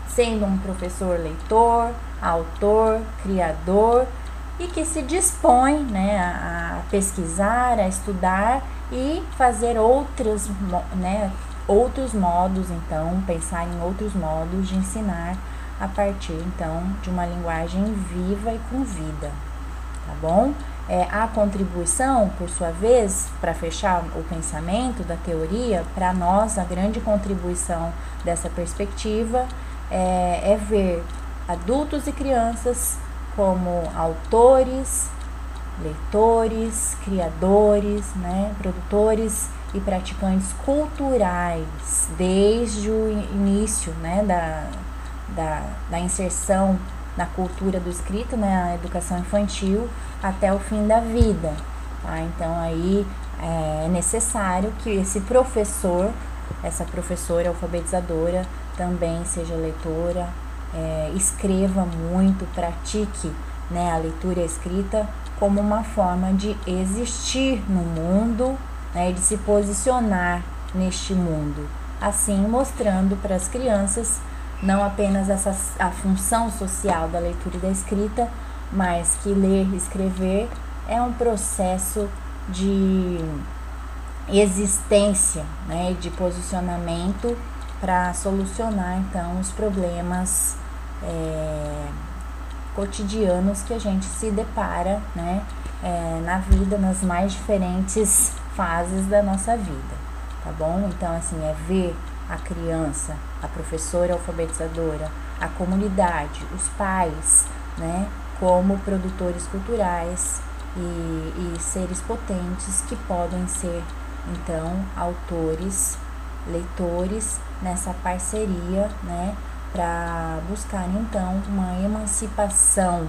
sendo um professor leitor, autor, criador e que se dispõe né, a, pesquisar, a estudar e fazer outros, né, outros modos, então, pensar em outros modos de ensinar a partir, então, de uma linguagem viva e com vida, tá bom? É, a contribuição, por sua vez, para fechar o pensamento da teoria, para nós, a grande contribuição dessa perspectiva é, é ver adultos e crianças como autores, leitores, criadores, né, produtores e praticantes culturais desde o início né, da, da, da inserção na cultura do escrito, né, a educação infantil, até o fim da vida. Tá? Então aí é necessário que esse professor, essa professora alfabetizadora, também seja leitora, é, escreva muito, pratique né, a leitura e a escrita como uma forma de existir no mundo né, de se posicionar neste mundo. Assim, mostrando para as crianças não apenas essa, a função social da leitura e da escrita, mas que ler e escrever é um processo de existência, né, de posicionamento para solucionar então os problemas é, cotidianos que a gente se depara né, é, na vida, nas mais diferentes fases da nossa vida, tá bom? Então, assim, é ver a criança, a professora alfabetizadora, a comunidade, os pais, né, como produtores culturais e, e seres potentes que podem ser, então, autores, leitores nessa parceria, né, para buscar então uma emancipação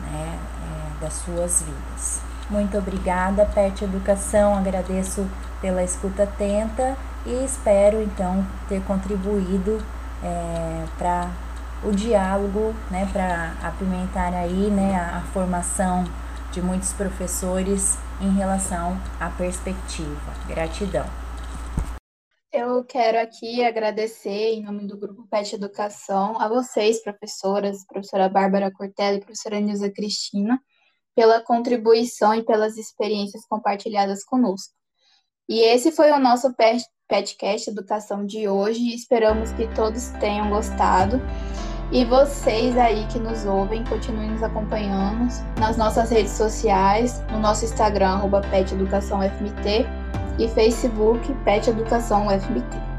né, é, das suas vidas. Muito obrigada, Pet Educação, agradeço pela escuta atenta e espero então ter contribuído é, para o diálogo, né, para apimentar aí né, a, a formação de muitos professores em relação à perspectiva. Gratidão. Eu quero aqui agradecer, em nome do Grupo PET Educação, a vocês, professoras, professora Bárbara Cortella e professora Nilza Cristina, pela contribuição e pelas experiências compartilhadas conosco. E esse foi o nosso PetCast Educação de hoje. Esperamos que todos tenham gostado. E vocês aí que nos ouvem, continuem nos acompanhando nas nossas redes sociais, no nosso Instagram, arroba PetEducaçãoFMT, e Facebook Pet Educação UFBT.